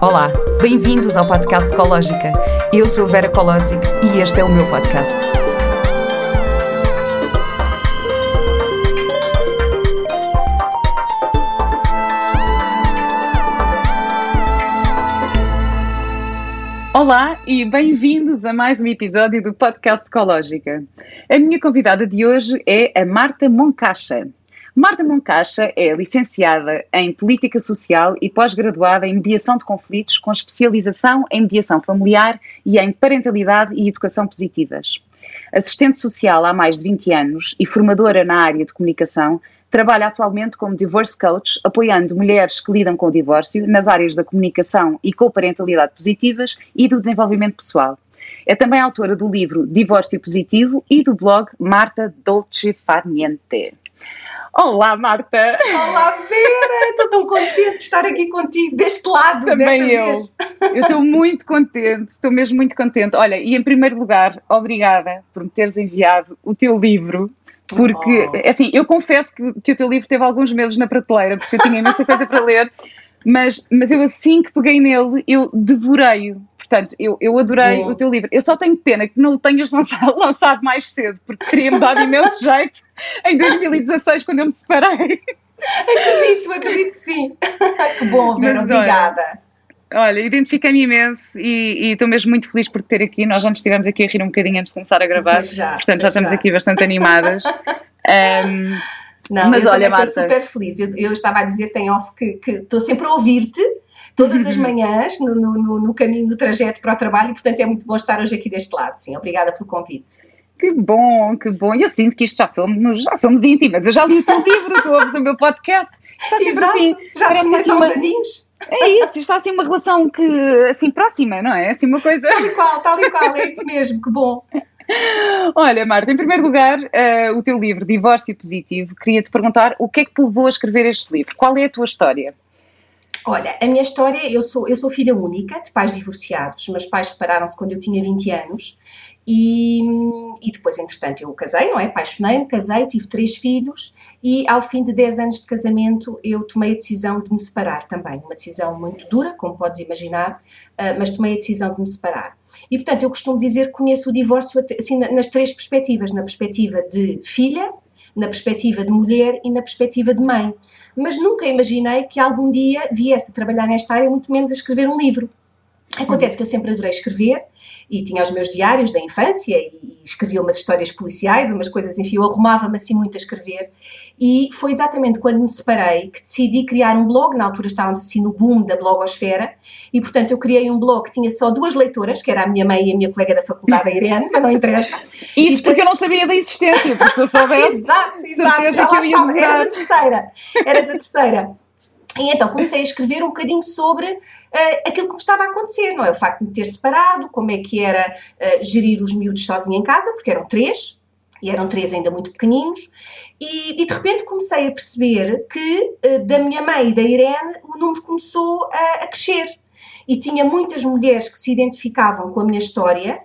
Olá, bem-vindos ao podcast Ecológica. Eu sou Vera Colosic e este é o meu podcast. Olá e bem-vindos a mais um episódio do podcast Ecológica. A minha convidada de hoje é a Marta Moncacha. Marta Moncacha é licenciada em Política Social e pós-graduada em Mediação de Conflitos, com especialização em mediação familiar e em parentalidade e educação positivas. Assistente social há mais de 20 anos e formadora na área de comunicação, trabalha atualmente como divorce coach, apoiando mulheres que lidam com o divórcio nas áreas da comunicação e co-parentalidade positivas e do desenvolvimento pessoal. É também autora do livro Divórcio Positivo e do blog Marta Dolce Farniente. Olá, Marta! Olá, Vera! Estou tão contente de estar aqui contigo, deste lado, Também eu. Vez. Eu estou muito contente, estou mesmo muito contente. Olha, e em primeiro lugar, obrigada por me teres enviado o teu livro, porque, oh. assim, eu confesso que, que o teu livro teve alguns meses na prateleira, porque eu tinha imensa coisa para ler, mas, mas eu assim que peguei nele, eu devorei-o. Portanto, eu, eu adorei oh. o teu livro. Eu só tenho pena que não o tenhas lançado, lançado mais cedo, porque teria-me dado imenso jeito em 2016, quando eu me separei. Acredito, acredito que sim. que bom, Vera, obrigada. Olha, identifiquei-me imenso e estou mesmo muito feliz por te ter aqui. Nós já nos estivemos aqui a rir um bocadinho antes de começar a gravar, já, portanto já estamos já. aqui bastante animadas. um, Não, mas eu olha, Marta. Estou super feliz. Eu, eu, estava a dizer, tem off, que estou sempre a ouvir-te todas as uhum. manhãs no, no, no, caminho do trajeto para o trabalho e, portanto, é muito bom estar hoje aqui deste lado. Sim, obrigada pelo convite. Que bom, que bom. Eu sinto que isto já somos, já somos íntimas. Eu já li o teu livro, tu ouves o meu podcast. Está sempre Exato, assim. Já parece assim uma... aninhos. É isso, está assim uma relação que, assim, próxima, não é? Assim uma coisa... Tal e qual, tal e qual, é isso mesmo, que bom. Olha, Marta, em primeiro lugar, uh, o teu livro Divórcio Positivo, queria-te perguntar o que é que te levou a escrever este livro? Qual é a tua história? Olha, a minha história, eu sou, eu sou filha única de pais divorciados. Meus pais separaram-se quando eu tinha 20 anos e, e depois, entretanto, eu casei, não é? Apaixonei-me, casei, tive três filhos e ao fim de 10 anos de casamento eu tomei a decisão de me separar também. Uma decisão muito dura, como podes imaginar, uh, mas tomei a decisão de me separar. E, portanto, eu costumo dizer que conheço o divórcio assim, nas três perspectivas: na perspectiva de filha, na perspectiva de mulher e na perspectiva de mãe. Mas nunca imaginei que algum dia viesse a trabalhar nesta área, muito menos a escrever um livro. Acontece que eu sempre adorei escrever e tinha os meus diários da infância e, escrevia umas histórias policiais, umas coisas, enfim, eu arrumava-me assim muito a escrever. E foi exatamente quando me separei que decidi criar um blog. Na altura estávamos assim no boom da blogosfera e, portanto, eu criei um blog que tinha só duas leitoras, que era a minha mãe e a minha colega da faculdade, a Irene, mas não interessa. Isso porque eu não sabia da existência, porque se eu soubesse. exato, exato, já lá estava. Eras a terceira. Eras a terceira. E então comecei a escrever um bocadinho sobre uh, aquilo que me estava a acontecer, não é? O facto de me ter separado, como é que era uh, gerir os miúdos sozinha em casa, porque eram três, e eram três ainda muito pequeninos, e, e de repente comecei a perceber que uh, da minha mãe e da Irene o número começou a, a crescer. E tinha muitas mulheres que se identificavam com a minha história,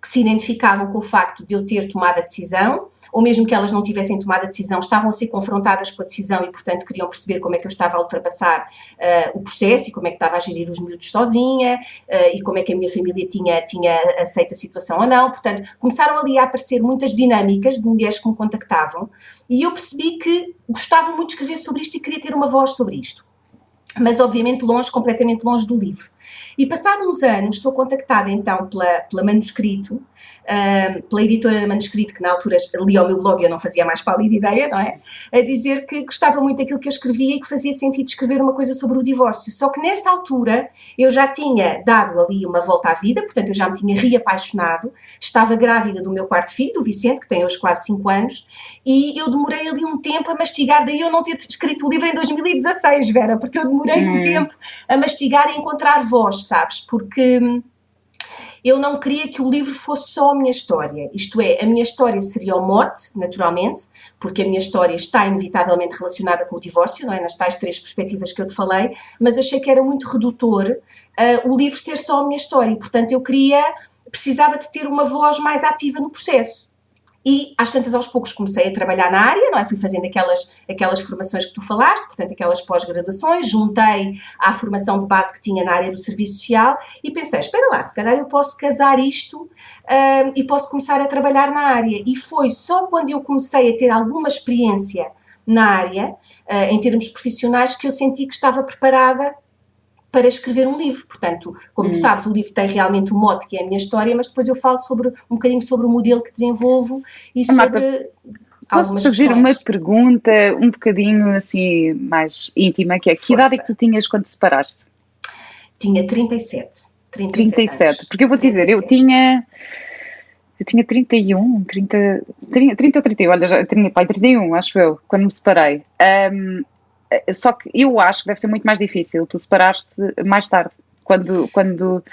que se identificavam com o facto de eu ter tomado a decisão, ou mesmo que elas não tivessem tomado a decisão, estavam a ser confrontadas com a decisão e, portanto, queriam perceber como é que eu estava a ultrapassar uh, o processo e como é que estava a gerir os miúdos sozinha uh, e como é que a minha família tinha, tinha aceito a situação ou não. Portanto, começaram ali a aparecer muitas dinâmicas de mulheres que me contactavam e eu percebi que gostava muito de escrever sobre isto e queria ter uma voz sobre isto mas obviamente longe, completamente longe do livro. E passados uns anos sou contactada então pela, pela Manuscrito, pela editora Manuscrito, que na altura lia o meu blog e eu não fazia mais pálida ideia, não é? A dizer que gostava muito daquilo que eu escrevia e que fazia sentido escrever uma coisa sobre o divórcio. Só que nessa altura eu já tinha dado ali uma volta à vida, portanto eu já me tinha reapaixonado, estava grávida do meu quarto filho, do Vicente, que tem hoje quase 5 anos, e eu demorei ali um tempo a mastigar, daí eu não ter escrito o livro em 2016, Vera, porque eu demorei hum. um tempo a mastigar e encontrar voz, sabes? Porque hum, eu não queria que o livro fosse só a minha história. Isto é, a minha história seria o mote, naturalmente, porque a minha história está inevitavelmente relacionada com o divórcio, não é? Nas tais três perspectivas que eu te falei, mas achei que era muito redutor uh, o livro ser só a minha história. E, portanto, eu queria, precisava de ter uma voz mais ativa no processo. E às tantas aos poucos comecei a trabalhar na área, não é? Fui fazendo aquelas, aquelas formações que tu falaste, portanto aquelas pós-graduações, juntei à formação de base que tinha na área do serviço social e pensei, espera lá, se calhar eu posso casar isto uh, e posso começar a trabalhar na área. E foi só quando eu comecei a ter alguma experiência na área, uh, em termos profissionais, que eu senti que estava preparada para escrever um livro. Portanto, como hum. tu sabes, o livro tem realmente o mote que é a minha história, mas depois eu falo sobre um bocadinho sobre o modelo que desenvolvo e sobre Marta, Posso fazer uma pergunta um bocadinho assim mais íntima, que é que Força. idade é que tu tinhas quando te separaste? Tinha 37. 37, 37 porque eu vou te dizer, eu tinha eu tinha 31, 30, 30 ou 31, olha, já tinha pai 31, acho eu, quando me separei. Um, só que eu acho que deve ser muito mais difícil tu separaste mais tarde, quando, quando,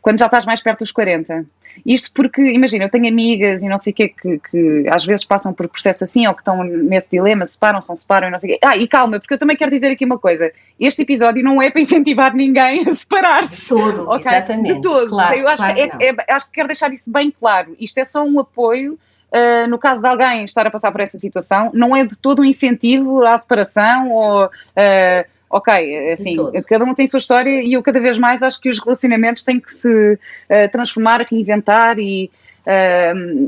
quando já estás mais perto dos 40. Isto porque, imagina, eu tenho amigas e não sei o quê que, que às vezes passam por processo assim ou que estão nesse dilema, separam-se, não separam e não sei o quê. Ah, e calma, porque eu também quero dizer aqui uma coisa. Este episódio não é para incentivar ninguém a separar-se. De todo, okay? exatamente. De todo. Claro, eu acho, claro que é, é, acho que quero deixar isso bem claro. Isto é só um apoio Uh, no caso de alguém estar a passar por essa situação, não é de todo um incentivo à separação ou. Uh, ok, assim, cada um tem a sua história e eu cada vez mais acho que os relacionamentos têm que se uh, transformar, reinventar e,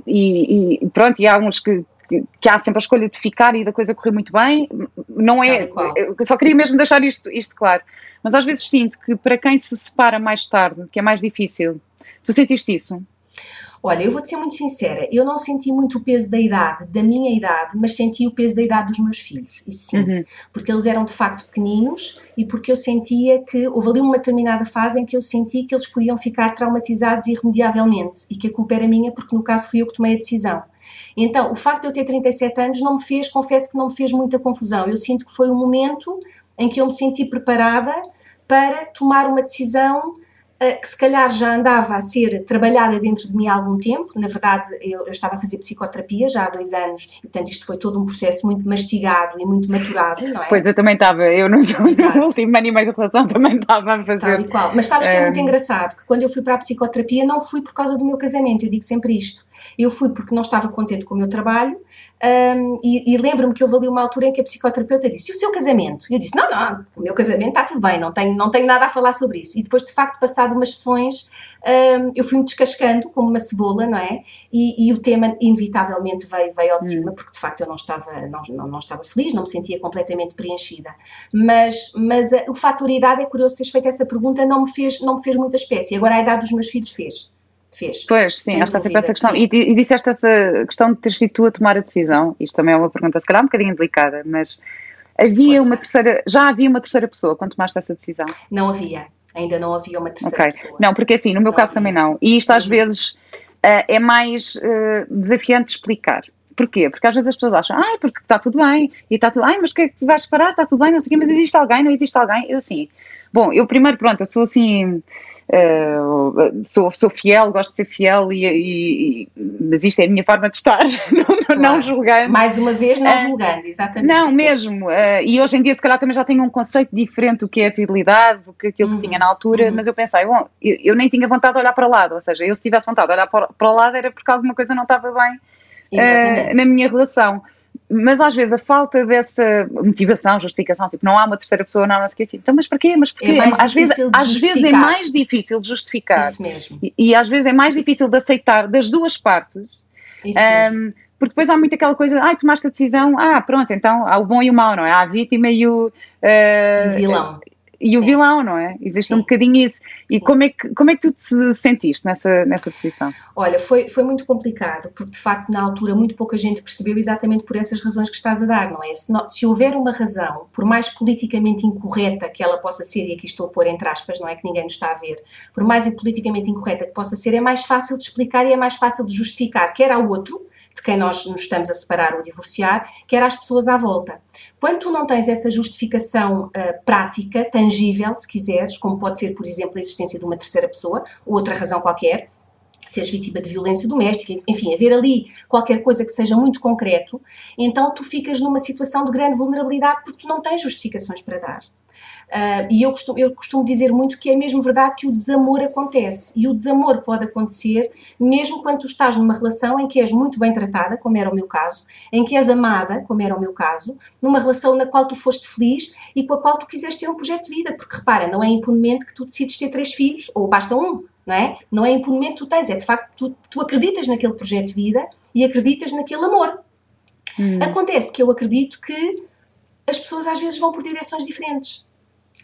e, e, pronto, e há uns que, que, que, há sempre a escolha de ficar e da coisa correr muito bem, não é, eu só queria mesmo deixar isto, isto claro, mas às vezes sinto que para quem se separa mais tarde, que é mais difícil, tu sentiste isso? Olha, eu vou-te ser muito sincera, eu não senti muito o peso da idade, da minha idade, mas senti o peso da idade dos meus filhos, isso sim, uhum. porque eles eram de facto pequeninos e porque eu sentia que houve ali uma determinada fase em que eu senti que eles podiam ficar traumatizados irremediavelmente e que a culpa era minha porque no caso fui eu que tomei a decisão. Então, o facto de eu ter 37 anos não me fez, confesso que não me fez muita confusão. Eu sinto que foi um momento em que eu me senti preparada para tomar uma decisão que se calhar já andava a ser trabalhada dentro de mim há algum tempo. Na verdade, eu, eu, estava a fazer psicoterapia já há dois anos e, portanto, isto foi todo um processo muito mastigado e muito maturado, não é? Pois, eu também estava, eu no, no último ano e meio de relação também estava a fazer. Tal e qual. Mas sabes que é muito engraçado, que quando eu fui para a psicoterapia não fui por causa do meu casamento, eu digo sempre isto. Eu fui porque não estava contente com o meu trabalho um, e, e lembro-me que houve ali uma altura em que a psicoterapeuta disse: e o seu casamento? E eu disse: não, não, o meu casamento está tudo bem, não tenho, não tenho nada a falar sobre isso. E depois, de facto, passado umas sessões, um, eu fui-me descascando como uma cebola, não é? E, e o tema, inevitavelmente, veio, veio ao de cima, hum. porque de facto eu não estava, não, não, não, estava feliz, não me sentia completamente preenchida. Mas, mas a, o fator idade é curioso teres feito essa pergunta, não me fez, não me fez muita espécie. Agora a idade dos meus filhos fez fez. Pois, sim, acho que há sempre essa questão. E, e, disseste essa questão de ter sido tu a tomar a decisão. Isto também é uma pergunta, se calhar, um bocadinho delicada, mas havia Força. uma terceira, já havia uma terceira pessoa quando tomaste essa decisão? Não havia, ainda não havia uma terceira okay. pessoa. Não, porque assim, no meu não caso havia. também não. E isto às uhum. vezes uh, é mais uh, desafiante de explicar. Porquê? Porque às vezes as pessoas acham, ah, porque está tudo bem, e está tudo, ai, mas que é que vais parar? Está tudo bem, não sei o quê, mas existe alguém, não existe alguém? Eu sim. Bom, eu primeiro, pronto, eu sou assim Uh, sou, sou fiel, gosto de ser fiel, e, e, mas isto é a minha forma de estar, não, claro. não julgando. Mais uma vez, não uh, julgando, exatamente. Não, mesmo. Uh, e hoje em dia, se calhar, também já tenho um conceito diferente do que é a fidelidade, do que aquilo uhum. que tinha na altura, uhum. mas eu pensei, bom, eu, eu, nem tinha vontade de olhar para o lado, ou seja, eu se tivesse vontade de olhar para, para o lado era porque alguma coisa não estava bem na minha relação mas às vezes a falta dessa motivação, justificação, tipo, não há uma terceira pessoa, não há uma então, mas porquê? Mas porquê? É às, vezes, às vezes é mais difícil de justificar. Isso mesmo. E, e, às vezes é mais difícil de aceitar das duas partes. Isso mesmo. Um, porque depois há muito aquela coisa, ai, tomaste a decisão, ah, pronto, então há o bom e o mau, não é? Há a vítima e o. Uh, o vilão e Sim. o vilão, não é? Existe Sim. um bocadinho isso. E como é, que, como é que tu te sentiste nessa, nessa posição? Olha, foi, foi muito complicado, porque de facto na altura muito pouca gente percebeu exatamente por essas razões que estás a dar, não é? Se, não, se houver uma razão, por mais politicamente incorreta que ela possa ser, e aqui estou a pôr entre aspas, não é que ninguém nos está a ver, por mais politicamente incorreta que possa ser, é mais fácil de explicar e é mais fácil de justificar, quer ao outro, de quem nós nos estamos a separar ou divorciar, quer às pessoas à volta. Quando tu não tens essa justificação uh, prática, tangível, se quiseres, como pode ser, por exemplo, a existência de uma terceira pessoa, ou outra razão qualquer, seres vítima de violência doméstica, enfim, haver ali qualquer coisa que seja muito concreto, então tu ficas numa situação de grande vulnerabilidade porque tu não tens justificações para dar. Uh, e eu costumo, eu costumo dizer muito que é mesmo verdade que o desamor acontece. E o desamor pode acontecer mesmo quando tu estás numa relação em que és muito bem tratada, como era o meu caso, em que és amada, como era o meu caso, numa relação na qual tu foste feliz e com a qual tu quiseste ter um projeto de vida. Porque repara, não é impunemente que tu decides ter três filhos, ou basta um, não é? Não é impunemente que tu tens, é de facto tu, tu acreditas naquele projeto de vida e acreditas naquele amor. Hum. Acontece que eu acredito que as pessoas às vezes vão por direções diferentes.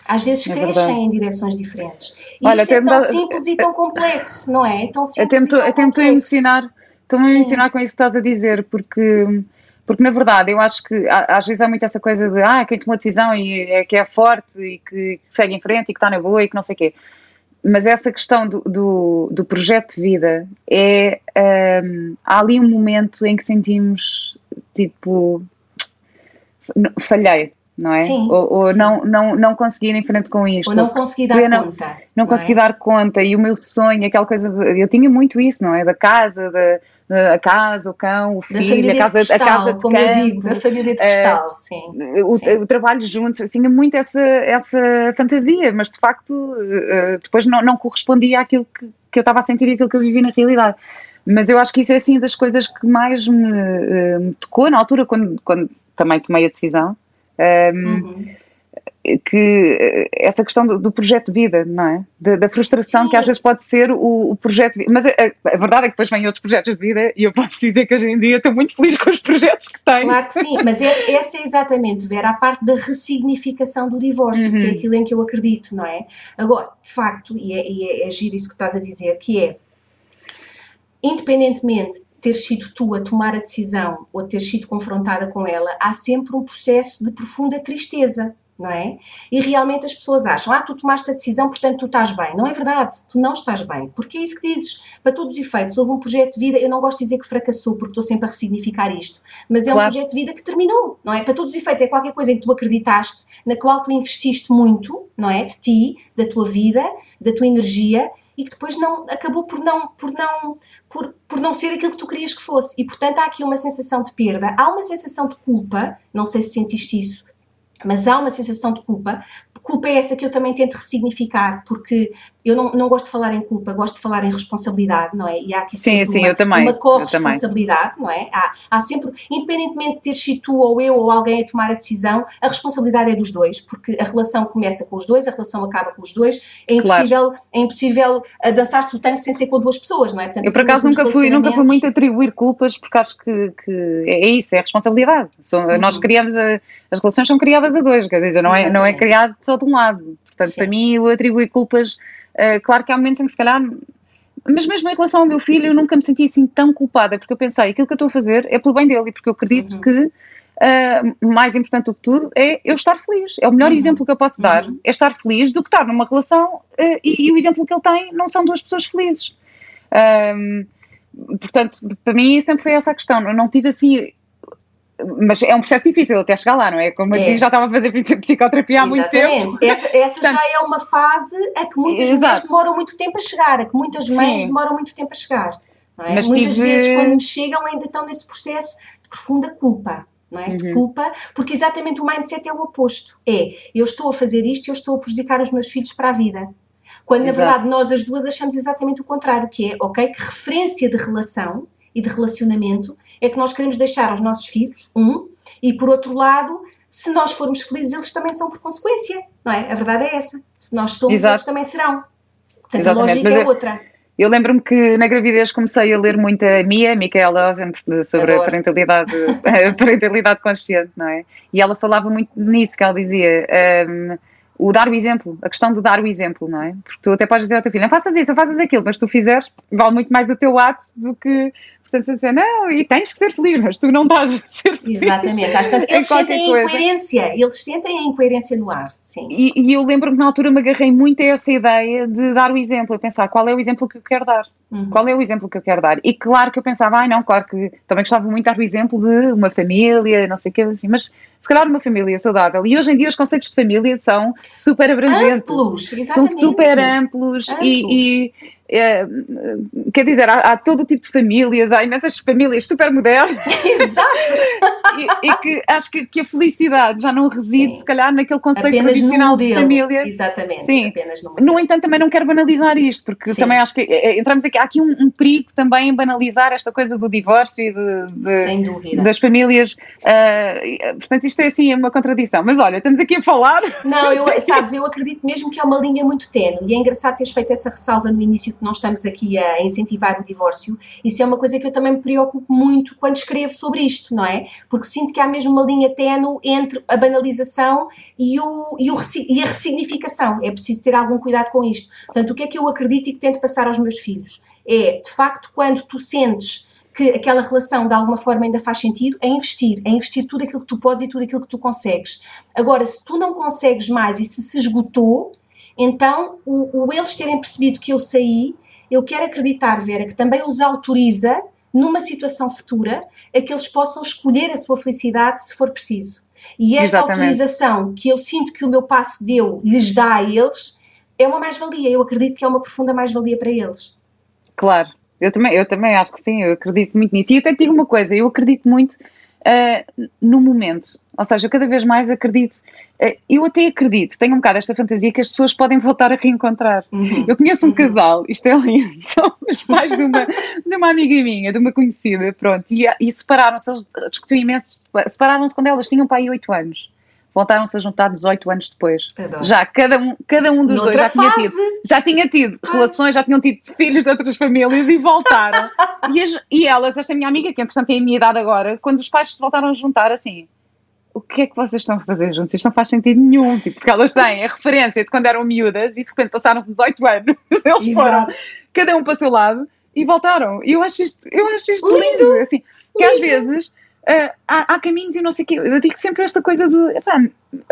Às vezes é crescem verdade. em direções diferentes. E Olha, isto é tão simples e tão complexo, não é? é tão simples estou a emocionar, estou-me a emocionar com isso que estás a dizer, porque, porque na verdade eu acho que às vezes há muito essa coisa de ah, quem tomou a decisão e é que é forte e que, que segue em frente e que está na boa e que não sei o quê. Mas essa questão do, do, do projeto de vida é. Um, há ali um momento em que sentimos tipo. falhei não é? Sim, ou, ou sim. Não, não, não conseguir ir em frente com isto. Ou não conseguir dar não, conta. Não, não consegui é? dar conta. E o meu sonho, aquela coisa. De, eu tinha muito isso, não é? Da casa, da, a casa, o cão, o filho, a casa, postal, a casa de como campo, eu digo, da família de postal, uh, sim. O, sim. o, trabalho juntos, eu tinha muito essa, essa fantasia, mas de facto uh, depois não, não correspondia àquilo que, que eu estava a sentir e aquilo que eu vivi na realidade. Mas eu acho que isso é assim das coisas que mais me, me tocou na altura, quando, quando também tomei a decisão. Um, uhum. Que eh, essa questão do, do, projeto de vida, não é? Da, da frustração Sim. que às vezes pode ser o, o projeto de vida. Mas a, a, verdade é que depois vêm outros projetos de vida e eu posso dizer que hoje em dia estou muito feliz com os projetos que tenho. Claro que sim, mas essa, essa é exatamente, Vera, a parte da ressignificação do divórcio, uhum. que é uhum. aquilo em que eu acredito, não é? Agora, de facto, e é, e é, é giro isso que estás a dizer, que é, independentemente ter sido tu a tomar a decisão ou ter sido confrontada com ela, há sempre um processo de profunda tristeza, não é? E realmente as pessoas acham, ah, tu tomaste a decisão, portanto tu estás bem. Não é verdade, tu não estás bem. Porque é isso que dizes. Para todos os efeitos, houve um projeto de vida, eu não gosto de dizer que fracassou, porque estou sempre a ressignificar isto, mas é claro. um projeto de vida que terminou, não é? Para todos os efeitos, é qualquer coisa em que tu acreditaste, na qual tu investiste muito, não é? De ti, da tua vida, da tua energia, e que depois não acabou por não por não por, por não ser aquilo que tu querias que fosse. E portanto há aqui uma sensação de perda. Há uma sensação de culpa não sei se sentiste isso mas há uma sensação de culpa culpa é essa que eu também tento ressignificar porque eu não, não gosto de falar em culpa, gosto de falar em responsabilidade, não é? E há aqui sim, sim, uma, eu também, uma corresponsabilidade, não é? Há, há sempre, independentemente de ter sido tu ou eu ou alguém a tomar a decisão, a responsabilidade é dos dois, porque a relação começa com os dois, a relação acaba com os dois, é impossível, claro. é impossível dançar-se o tango sem ser com duas pessoas, não é? Portanto, eu por acaso nunca fui, nunca fui muito atribuir culpas, porque acho que, que é isso, é responsabilidade. uhum. Nós criamos, a, as relações são criadas a dois, quer dizer, não é, não é criado só de um lado. Portanto, Sim. para mim, eu atribuir culpas Uh, claro que há momentos em que se calhar mas mesmo em relação ao meu filho, eu nunca me senti assim tão culpada, porque eu pensei, aquilo que eu estou a fazer é pelo bem dele, e porque eu acredito uhum. que uh, mais importante do que tudo é eu estar feliz. É o melhor uhum. exemplo que eu posso dar, uhum. é estar feliz do que estar numa relação uh, e, e, o exemplo que ele tem não são duas pessoas felizes. portanto, para mim sempre foi essa a questão. Eu não tive assim mas é um processo difícil até chegar lá, não é? Como é. eu já estava a fazer psicoterapia há muito tempo. Essa, essa Portanto, já é uma fase a que muitas exato. mulheres demoram muito tempo a chegar, a que muitas mães Sim. demoram muito tempo a chegar. É? Mas muitas tive... vezes, quando chegam, ainda estão nesse processo de profunda culpa. Não é? Uhum. De culpa, porque exatamente o mindset é o oposto. É, eu estou a fazer isto e eu estou a prejudicar os meus filhos para a vida. Quando, Exato. na verdade, nós as duas achamos exatamente o contrário, que é, ok, que referência de relação e de relacionamento é que nós queremos deixar aos nossos filhos, um, e por outro lado, se nós formos felizes, eles também são por consequência, não é? A verdade é essa. Se nós somos, Exato. eles também serão. Portanto, Exatamente. a lógica Mas é outra. Eu lembro-me que na gravidez comecei a ler muito a Mia, Micaela Oven, sobre Adoro. a parentalidade, a parentalidade consciente, não é? E ela falava muito nisso, que ela dizia um, o dar o exemplo, a questão de dar o exemplo, não é? Porque tu até podes dizer ao teu filho, não faças isso, não faças aquilo, mas tu fizeres, vale muito mais o teu ato do que Portanto, a dizer, não, e tens que ser feliz, mas tu não estás a ser feliz. Exatamente, eles sentem a incoerência, eles sentem a incoerência no ar, sim. E, e eu lembro-me que na altura me agarrei muito a essa ideia de dar o exemplo, a pensar qual é o exemplo que eu quero dar. Uhum. Qual é o exemplo que eu quero dar? E claro que eu pensava, ai não, claro que também gostava muito de dar o exemplo de uma família, não sei o que, assim, mas se calhar uma família saudável. E hoje em dia os conceitos de família são super abrangentes. Amplos, exatamente. São super amplos, amplos. e, e é, quer dizer, há, há, todo tipo de famílias, há imensas famílias super modernas. Exato! e, e, que acho que, que, a felicidade já não reside, Sim. se calhar, naquele conceito apenas tradicional de família. Exatamente, Sim. apenas no No entanto, também não quero banalizar isto, porque Sim. também acho que é, é, entramos aqui, há aqui um, um, perigo também em banalizar esta coisa do divórcio e de, de Sem dúvida. das famílias. Uh, portanto, isto é assim uma contradição. Mas olha, estamos aqui a falar. Não, eu, sabes, eu acredito mesmo que é uma linha muito tenue e é engraçado teres feito essa ressalva no início não estamos aqui a incentivar o divórcio. Isso é uma coisa que eu também me preocupo muito quando escrevo sobre isto, não é? Porque sinto que há mesmo uma linha tenue entre a banalização e, o, e, o, e a ressignificação. É preciso ter algum cuidado com isto. Portanto, o que é que eu acredito e que tento passar aos meus filhos? É, de facto, quando tu sentes que aquela relação de alguma forma ainda faz sentido, é investir, é investir tudo aquilo que tu podes e tudo aquilo que tu consegues. Agora, se tu não consegues mais e se se esgotou, então o, o eles terem percebido que eu saí, eu quero acreditar, Vera, que também os autoriza, numa situação futura, a que eles possam escolher a sua felicidade se for preciso. E esta Exatamente. autorização que eu sinto que o meu passo deu lhes dá a eles é uma mais-valia. Eu acredito que é uma profunda mais-valia para eles. Claro, eu também, eu também acho que sim, eu acredito muito nisso. E até digo uma coisa, eu acredito muito uh, no momento. Ou seja, eu cada vez mais acredito, uh, eu até acredito, tenho um bocado esta fantasia que as pessoas podem voltar a reencontrar. Uhum. Eu conheço um uhum. casal, isto é lindo, são os pais de uma, de uma amiga minha, de uma conhecida, pronto, e, e separaram-se, eles discutiam imenso, separaram-se quando elas tinham pai 8 anos voltaram-se a juntar 18 anos depois. Adoro. Já cada um, cada um dos Noutra dois já fase. tinha tido, já tinha tido relações, já tinham tido filhos de outras famílias e voltaram. e, as, e elas, esta minha amiga, que entretanto tem a minha idade agora, quando os pais se voltaram a juntar, assim, o que é que vocês estão a fazer juntos? Isto não faz sentido nenhum, tipo, porque elas têm a referência de quando eram miúdas e de repente passaram-se 18 anos, eles Exato. foram, cada um para o seu lado e voltaram. E eu acho isto, eu acho isto lindo, lindo assim, que às vezes Uh, há, há, caminhos e não sei o quê. Eu digo sempre esta coisa do. Epá,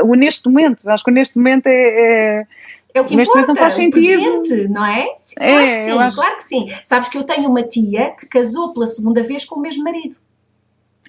o neste momento, acho que o neste momento é. é é o que neste importa, não faz sentido. presente, não é? é claro, que sim, acho... claro que sim. Sabes que eu tenho uma tia que casou pela segunda vez com o mesmo marido.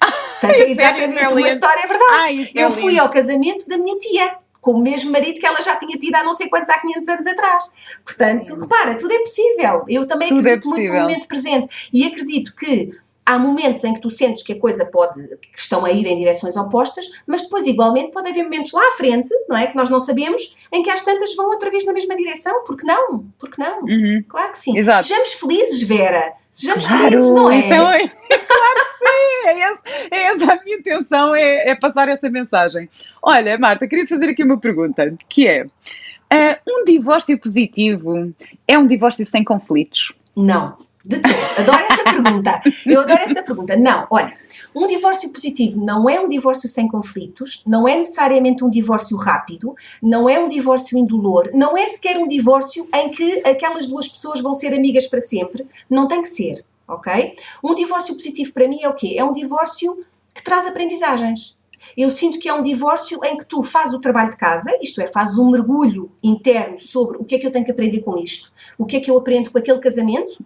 Portanto, é exatamente é uma história, é verdade. Ai, eu é fui ao casamento da minha tia, com o mesmo marido que ela já tinha tido há não sei quantos, há 500 anos atrás. Portanto, repara, tudo é possível. Eu também tudo é acredito muito no momento presente. E acredito que há momentos em que tu sentes que a coisa pode, que estão a ir em direções opostas, mas depois igualmente pode haver momentos lá à frente, não é, que nós não sabemos, em que as tantas vão outra vez na mesma direção, porque não? Porque não? Uhum. Claro que sim. Exato. Sejamos felizes, Vera. Sejamos claro, felizes, não é? Então é, claro que sim, é, essa, é essa a minha intenção, é, é passar essa mensagem. Olha, Marta, queria te fazer aqui uma pergunta, que é, uh, um divórcio positivo é um divórcio sem conflitos? Não. De todo. Adoro essa pergunta. Eu adoro essa pergunta. Não, olha, um divórcio positivo não é um divórcio sem conflitos, não é necessariamente um divórcio rápido, não é um divórcio indolor, não é sequer um divórcio em que aquelas duas pessoas vão ser amigas para sempre. Não tem que ser, ok? Um divórcio positivo para mim é o quê? É um divórcio que traz aprendizagens. Eu sinto que é um divórcio em que tu fazes o trabalho de casa, isto é, fazes um mergulho interno sobre o que é que eu tenho que aprender com isto, o que é que eu aprendo com aquele casamento,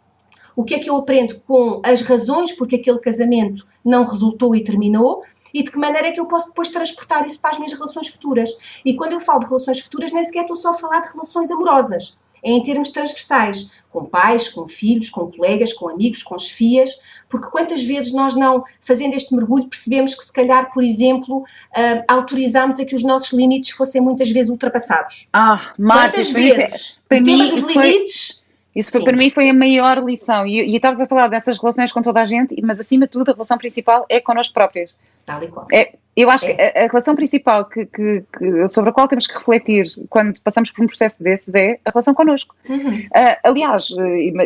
o que é que eu aprendo com as razões porque aquele casamento não resultou e terminou e de que maneira é que eu posso depois transportar isso para as minhas relações futuras. E quando eu falo de relações futuras, nem sequer estou só a falar de relações amorosas. É em termos transversais, com pais, com filhos, com colegas, com amigos, com chefias, porque quantas vezes nós não, fazendo este mergulho, percebemos que se calhar, por exemplo, uh, autorizámos a que os nossos limites fossem muitas vezes ultrapassados. Ah, Marta, quantas vezes o tema dos limites isso foi, para mim foi a maior lição. E, e estavas a falar dessas relações com toda a gente, mas acima de tudo a relação principal é connosco próprios. Tal e qual. É, eu acho é. que a, a, relação principal que, que, que, sobre a qual temos que refletir quando passamos por um processo desses é a relação connosco. Uhum. Uh, aliás,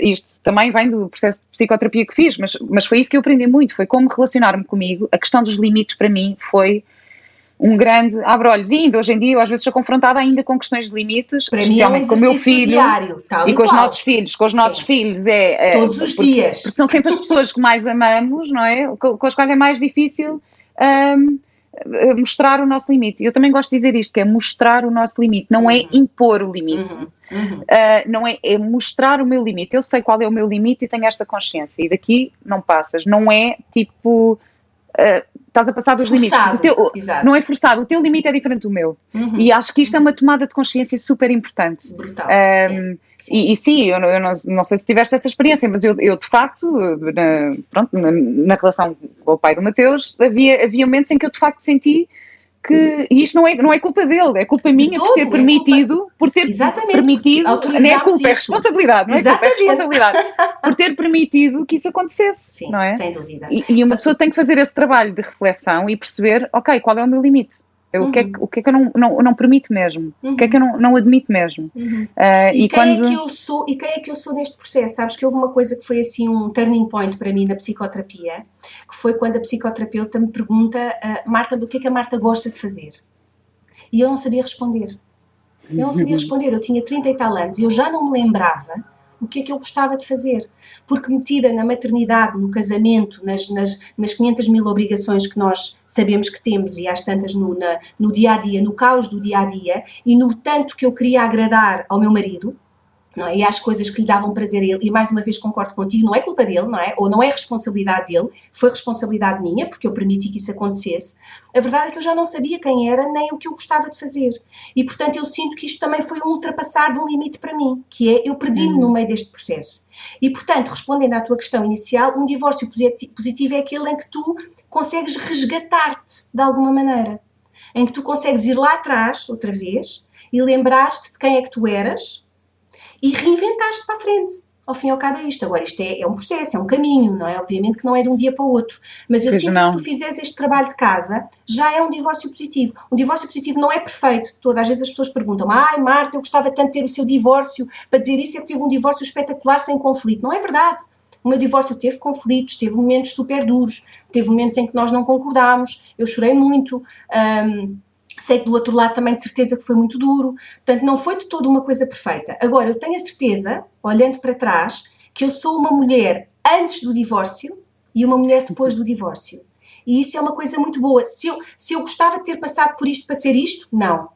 isto também vem do processo de psicoterapia que fiz, mas, mas foi isso que eu aprendi muito, foi como relacionar-me comigo. A questão dos limites para mim foi um grande abre-olhos. E ainda hoje em dia eu às vezes sou confrontada ainda com questões de limites, Para especialmente é um com o meu filho diário, e com os nossos filhos. Com os nossos Sim. filhos é, é Todos os porque, dias. Porque são sempre as pessoas que mais amamos, não é? Com, com as quais é mais difícil um, mostrar o nosso limite. Eu também gosto de dizer isto, que é mostrar o nosso limite, não é uhum. impor o limite. Uhum. Uhum. Uh, não é, é mostrar o meu limite. Eu sei qual é o meu limite e tenho esta consciência. E daqui não passas. Não é tipo. Uh, estás a passar dos forçado, limites. Teu, não é forçado, o teu limite é diferente do meu. Uhum. E acho que isto é uma tomada de consciência super importante. Brutal. Um, sim. E, e, sim, eu, eu não, não, sei se tiveste essa experiência, mas eu, eu de facto, na, pronto, na, na, relação com o pai do Mateus, havia, havia momentos em que eu de facto senti que e isto não é, não é culpa dele, é culpa minha por ter permitido, é culpa, por ter permitido, não é culpa, é responsabilidade, não é culpa, é responsabilidade, por ter permitido que isso acontecesse, Sim, não é? Sem dúvida. E, e uma pessoa tem que fazer esse trabalho de reflexão e perceber, ok, qual é o meu limite? Uhum. O, que é que, o que é que eu não, não, não permito mesmo? Uhum. O que é que eu não, não admito mesmo? Uhum. Uh, e, e, quem é quando... é que eu sou, e quem é que eu sou neste processo? Sabes que houve uma coisa que foi assim um turning point para mim na psicoterapia, que foi quando a psicoterapeuta me pergunta, uh, Marta, o que é que a Marta gosta de fazer? E eu não sabia responder. Eu não sabia responder, eu tinha 30 e tal anos e eu já não me lembrava o que é que eu gostava de fazer. Porque metida na maternidade, no casamento, nas, nas, nas 500 mil obrigações que nós sabemos que temos e às tantas no, na, no dia a dia, no caos do dia a dia, e no tanto que eu queria agradar ao meu marido, é? e às coisas que lhe davam prazer a ele, e mais uma vez concordo contigo, não é culpa dele, não é? Ou não é responsabilidade dele, foi responsabilidade minha, porque eu permiti que isso acontecesse. A verdade é que eu já não sabia quem era, nem o que eu gostava de fazer. E, portanto, eu sinto que isto também foi um ultrapassar de um limite para mim, que é eu perdi-me uhum. no meio deste processo. E, portanto, respondendo à tua questão inicial, um divórcio positivo é aquele em que tu consegues resgatar-te de alguma maneira. Em que tu consegues ir lá atrás, outra vez, e lembrar-te de quem é que tu eras, e reinventaste para a frente. Ao fim e ao cabo é isto. Agora, isto é, é, um processo, é um caminho, não é? Obviamente que não é de um dia para o outro. Mas eu pois sinto não. que se tu fizeres este trabalho de casa, já é um divórcio positivo. Um divórcio positivo não é perfeito. Todas as vezes as pessoas perguntam ai Marta, eu gostava tanto de ter o seu divórcio. Para dizer isso é que tive um divórcio espetacular sem conflito. Não é verdade. O meu divórcio teve conflitos, teve momentos super duros, teve momentos em que nós não concordámos, eu chorei muito. Um, Sei que do outro lado também de certeza que foi muito duro. Portanto, não foi de todo uma coisa perfeita. Agora, eu tenho a certeza, olhando para trás, que eu sou uma mulher antes do divórcio e uma mulher depois do divórcio. E isso é uma coisa muito boa. Se eu, se eu gostava de ter passado por isto para ser isto, não.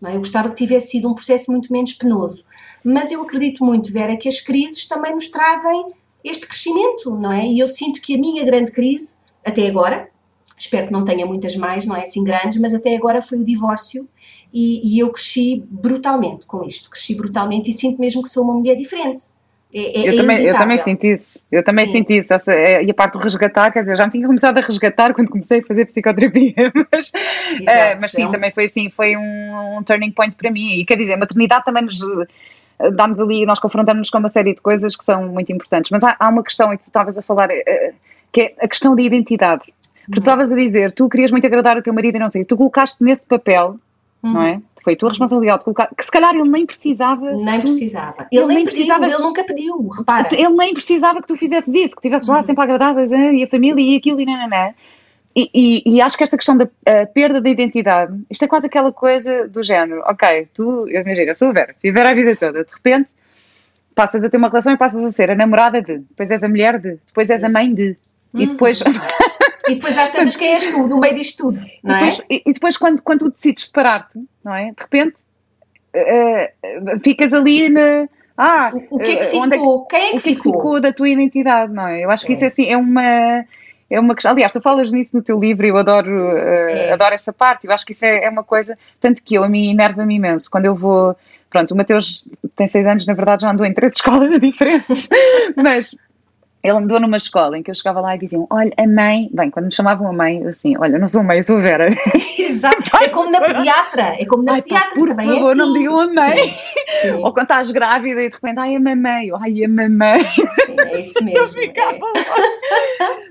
não é? Eu gostava que tivesse sido um processo muito menos penoso. Mas eu acredito muito, Vera, que as crises também nos trazem este crescimento, não é? E eu sinto que a minha grande crise, até agora, espero que não tenha muitas mais, não é assim grandes, mas até agora foi o divórcio e, e eu cresci brutalmente com isto, cresci brutalmente e sinto mesmo que sou uma mulher diferente. É, é, eu, é também, eu também sinto isso, eu também Sim. sinto isso, essa, é, e a parte do resgatar, quer dizer, já me tinha começado a resgatar quando comecei a fazer psicoterapia, mas, Exato, uh, mas sim, também foi assim, foi um, um, turning point para mim, e quer dizer, a maternidade também nos eh, dá-nos ali, nós confrontamos-nos com uma série de coisas que são muito importantes, mas há, há uma questão em que tu estavas a falar, uh, que é a questão da identidade, porque tu estavas a dizer, tu querias muito agradar o teu marido e não sei, tu colocaste nesse papel, uhum. não é? Foi a tua responsabilidade de colocar, que se calhar ele nem precisava. Nem tu, precisava. Ele, ele nem, nem precisava, ele nunca pediu, repara. Ele nem precisava que tu fizesses isso, que estivesses lá uhum. sempre a agradar e a família e aquilo e nananã. E, e, e, acho que esta questão da perda da identidade, isto é quase aquela coisa do género, ok, tu, imagina, eu sou a Vera, fui a Vera a vida toda, de repente passas a ter uma relação e passas a ser a namorada de, depois és a mulher de, depois és Isso. a mãe de, e depois uhum. E depois às tantas quem és tu, no meio disto tudo, não é? E, e depois quando, quando tu decides separar-te, não é? De repente uh, ficas ali na... Ah, o, o que é que ficou? É, quem é que, o que é ficou? ficou da tua identidade, não é? Eu acho que é. isso é assim, é uma é uma questão. Aliás, tu falas nisso no teu livro e eu adoro, uh, é. adoro essa parte. Eu acho que isso é, é uma coisa. Tanto que eu, a mim, enerva-me imenso. Quando eu vou. Pronto, o Mateus tem seis anos, na verdade já andou em três escolas diferentes, mas ele andou numa escola em que eu chegava lá e diziam: Olha, a mãe. Bem, quando me chamavam a mãe, eu assim: Olha, eu não sou a mãe, eu sou a Vera. Exato. É como na pediatra. É como na ai, pediatra. Pá, por também favor, é assim. não me digam a mãe. Sim, sim. Ou quando estás grávida e de repente, ai, a mamãe. Ai, a mamãe. Sim, é isso mesmo. É.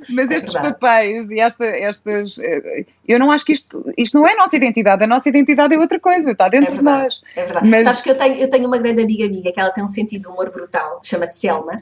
Mas é estes verdade. papéis e esta, estas. Eh, eu não acho que isto, isto não é a nossa identidade. A nossa identidade é outra coisa, está dentro é de nós. É verdade. Mas... Sabes que eu tenho, eu tenho uma grande amiga minha que ela tem um sentido de humor brutal, chama-se Selma,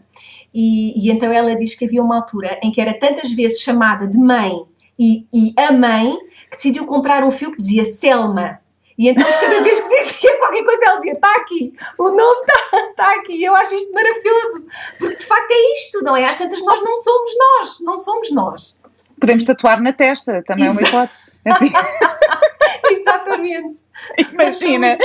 e, e então ela diz que havia uma altura em que era tantas vezes chamada de mãe e, e a mãe que decidiu comprar um fio que dizia Selma. E então, cada vez que dizia qualquer coisa, ela dizia: está aqui, o nome está tá aqui. Eu acho isto maravilhoso, porque de facto é isto, não é? Às tantas, nós não somos nós, não somos nós. Podemos tatuar na testa, também Exato. é uma hipótese. É assim. Exatamente. Imagina,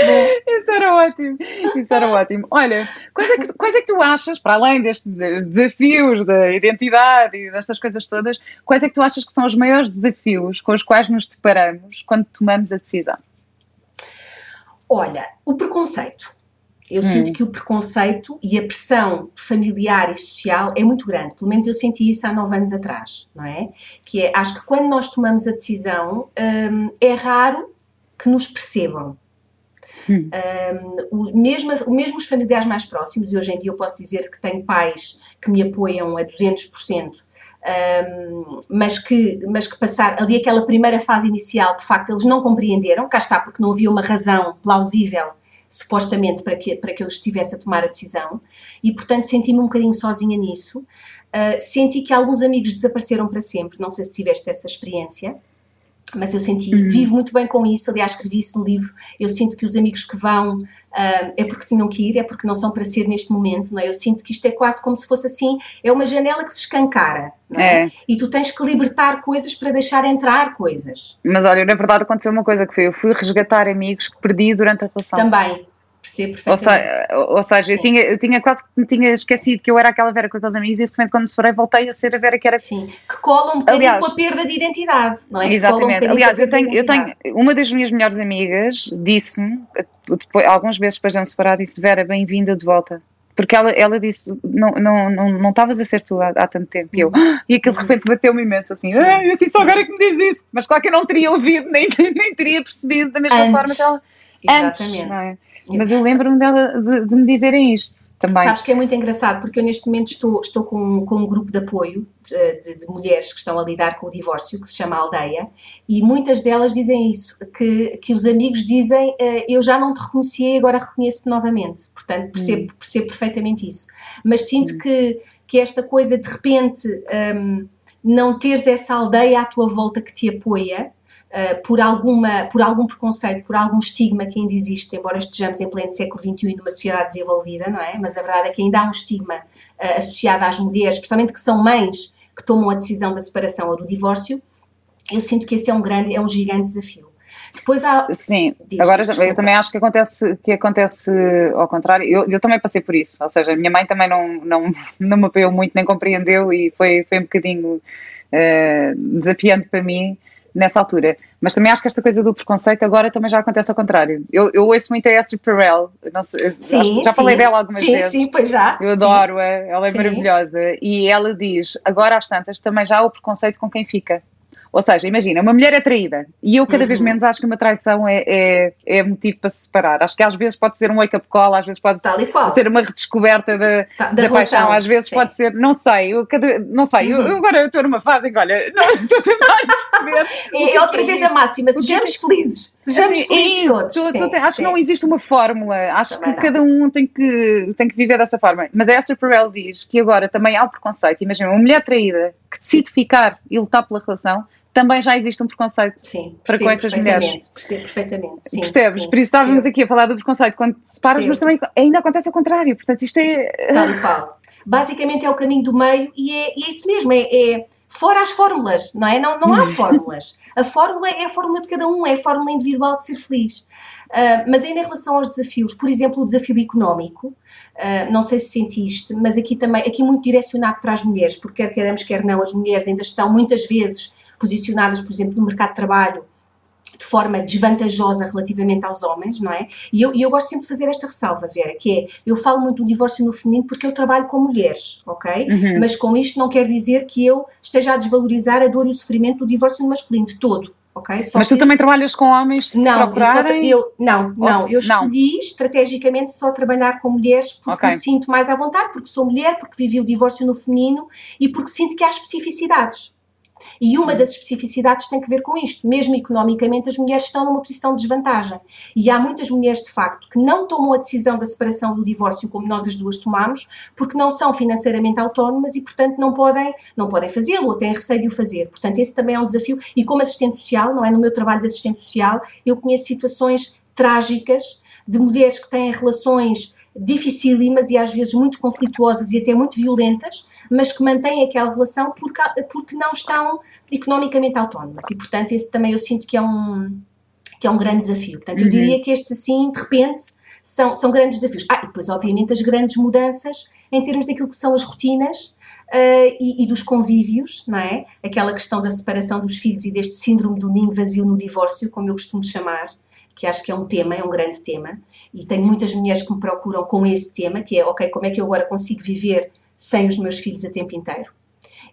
isso era ótimo, isso era ótimo. Olha, quais é, que, quais é que tu achas, para além destes desafios da identidade e destas coisas todas, quais é que tu achas que são os maiores desafios com os quais nos deparamos quando tomamos a decisão? Olha, o preconceito. Eu hum. sinto que o preconceito e a pressão familiar e social é muito grande. Pelo menos eu senti isso há nove anos atrás, não é? Que é, acho que quando nós tomamos a decisão, hum, é raro que nos percebam. Hum. Um, mesmo, mesmo os familiares mais próximos, e hoje em dia eu posso dizer que tenho pais que me apoiam a 200%, um, mas, que, mas que passar ali aquela primeira fase inicial, de facto, eles não compreenderam, cá está, porque não havia uma razão plausível supostamente para que, para que eu estivesse a tomar a decisão e portanto senti-me um bocadinho sozinha nisso. Uh, senti que alguns amigos desapareceram para sempre, não sei se tiveste essa experiência mas eu senti, uhum. vivo muito bem com isso, aliás escrevi isso no livro, eu sinto que os amigos que vão uh, é porque tinham que ir, é porque não são para ser neste momento, não é? Eu sinto que isto é quase como se fosse assim, é uma janela que se escancara, não é? é. E tu tens que libertar coisas para deixar entrar coisas. Mas olha, na verdade aconteceu uma coisa que foi, eu fui resgatar amigos que perdi durante a relação. Também, percebo perfeitamente. Ou, ou seja, eu tinha, eu tinha quase que me tinha esquecido que eu era aquela Vera com aqueles amigos e de repente quando me separei voltei a ser a Vera que era. Sim, que cola um bocadinho Aliás, com a perda de identidade, não é? Exatamente. Um Aliás, eu tenho, eu tenho, uma das minhas melhores amigas disse-me, alguns meses depois de me separar, disse: Vera, bem-vinda de volta porque ela, ela disse, não não não não estavas a ser tu há, há, tanto tempo, e eu, ah", e aquilo de repente bateu-me imenso, assim, sim, ah, assim, só agora que me diz isso, mas claro que eu não teria ouvido, nem, nem teria percebido da mesma antes, forma que ela, Exatamente. antes, é? Mas eu lembro-me dela de, de, me dizerem isto também. Sabes que é muito engraçado, porque eu neste momento estou, estou com, com um grupo de apoio de, de, de, mulheres que estão a lidar com o divórcio, que se chama Aldeia, e muitas delas dizem isso, que, que os amigos dizem uh, eu já não te reconhecia e agora reconheço-te novamente. Portanto, percebo, hum. percebo perfeitamente isso. Mas sinto hum. que, que esta coisa de repente um, não teres essa aldeia à tua volta que te apoia, uh, por, alguma, por algum preconceito, por algum estigma que ainda existe, embora estejamos em pleno século XXI numa sociedade desenvolvida, não é? Mas a verdade é que ainda há um estigma uh, associado às mulheres, especialmente que são mães que tomam a decisão da separação ou do divórcio. Eu sinto que esse é um grande, é um gigante desafio. Depois há. Sim, diz, agora diz, eu também acho que acontece, que acontece ao contrário. Eu, eu também passei por isso, ou seja, a minha mãe também não, não, não me apoiou muito, nem compreendeu e foi, foi um bocadinho uh, desafiante para mim nessa altura. Mas também acho que esta coisa do preconceito agora também já acontece ao contrário. Eu, eu ouço muito a Esther Perel, sei, sim, já sim. falei dela algumas sim, vezes. Sim, pois já. Eu adoro-a, ela é maravilhosa. E ela diz: agora às tantas também já há o preconceito com quem fica. Ou seja, imagina, uma mulher é traída e eu cada uhum. vez menos acho que uma traição é, é, é, motivo para se separar. Acho que às vezes pode ser um wake-up call, às vezes pode ser uma redescoberta da, da, da paixão, às vezes Sim. pode ser, não sei, eu cada, não sei, uhum. eu, agora estou numa fase em que, olha, não, estou a tentar perceber. é, é outra vez a máxima, sejamos felizes, sejamos felizes isso, todos. Tu, tu, acho que não existe uma fórmula, acho também que não. cada um tem que, tem que viver dessa forma. Mas a Esther Perel diz que agora também há o preconceito, imagina, uma mulher traída que decide ficar e lutar pela relação, também já existe um preconceito sim, para com essas mulheres. Percebo perfeitamente. Sim, Percebes? Sim, Por isso estávamos aqui a falar do preconceito quando separas, mas também ainda acontece ao contrário. Portanto, isto é. Tal e qual. Basicamente é o caminho do meio e é, é isso mesmo, é, é, fora as fórmulas, não é? Não, não há fórmulas. A fórmula é a fórmula de cada um, é a fórmula individual de ser feliz. Uh, mas ainda em relação aos desafios, por exemplo, o desafio económico, uh, não sei se sentiste, mas aqui também, aqui muito direcionado para as mulheres, porque quer queremos, quer não, as mulheres ainda estão muitas vezes posicionadas, por exemplo, no mercado de trabalho de forma desvantajosa relativamente aos homens, não é? E eu, eu gosto sempre de fazer esta ressalva, Vera, que é, eu falo muito do divórcio no feminino porque eu trabalho com mulheres, ok? Uhum. Mas com isto não quer dizer que eu esteja a desvalorizar a dor e o sofrimento do divórcio no masculino, de todo. Okay? Mas tu também trabalhas com homens se não, procurarem? Eu, não, não, eu escolhi não. estrategicamente só trabalhar com mulheres porque okay. me sinto mais à vontade, porque sou mulher, porque vivi o divórcio no feminino e porque sinto que há especificidades. E uma das especificidades tem que ver com isto. Mesmo economicamente, as mulheres estão numa posição de desvantagem. E há muitas mulheres, de facto, que não tomam a decisão da separação do divórcio como nós as duas tomamos, porque não são financeiramente autónomas e, portanto, não podem, não podem fazê-lo ou têm receio de o fazer. Portanto, esse também é um desafio. E como assistente social, não é? No meu trabalho de assistente social, eu conheço situações trágicas de mulheres que têm relações dificílimas e às vezes muito conflituosas e até muito violentas, mas que mantêm aquela relação porque, porque não estão economicamente autónomas. E, portanto, esse também eu sinto que é um, que é um grande desafio. Portanto, eu uhum. diria que estes, assim, de repente, são, são grandes desafios. Ah, e depois, obviamente, as grandes mudanças em termos daquilo que são as rotinas uh, e, e, dos convívios, não é? Aquela questão da separação dos filhos e deste síndrome do ninho vazio no divórcio, como eu costumo chamar, que acho que é um tema, é um grande tema, e tenho muitas mulheres que me procuram com esse tema, que é, ok, como é que eu agora consigo viver sem os meus filhos a tempo inteiro?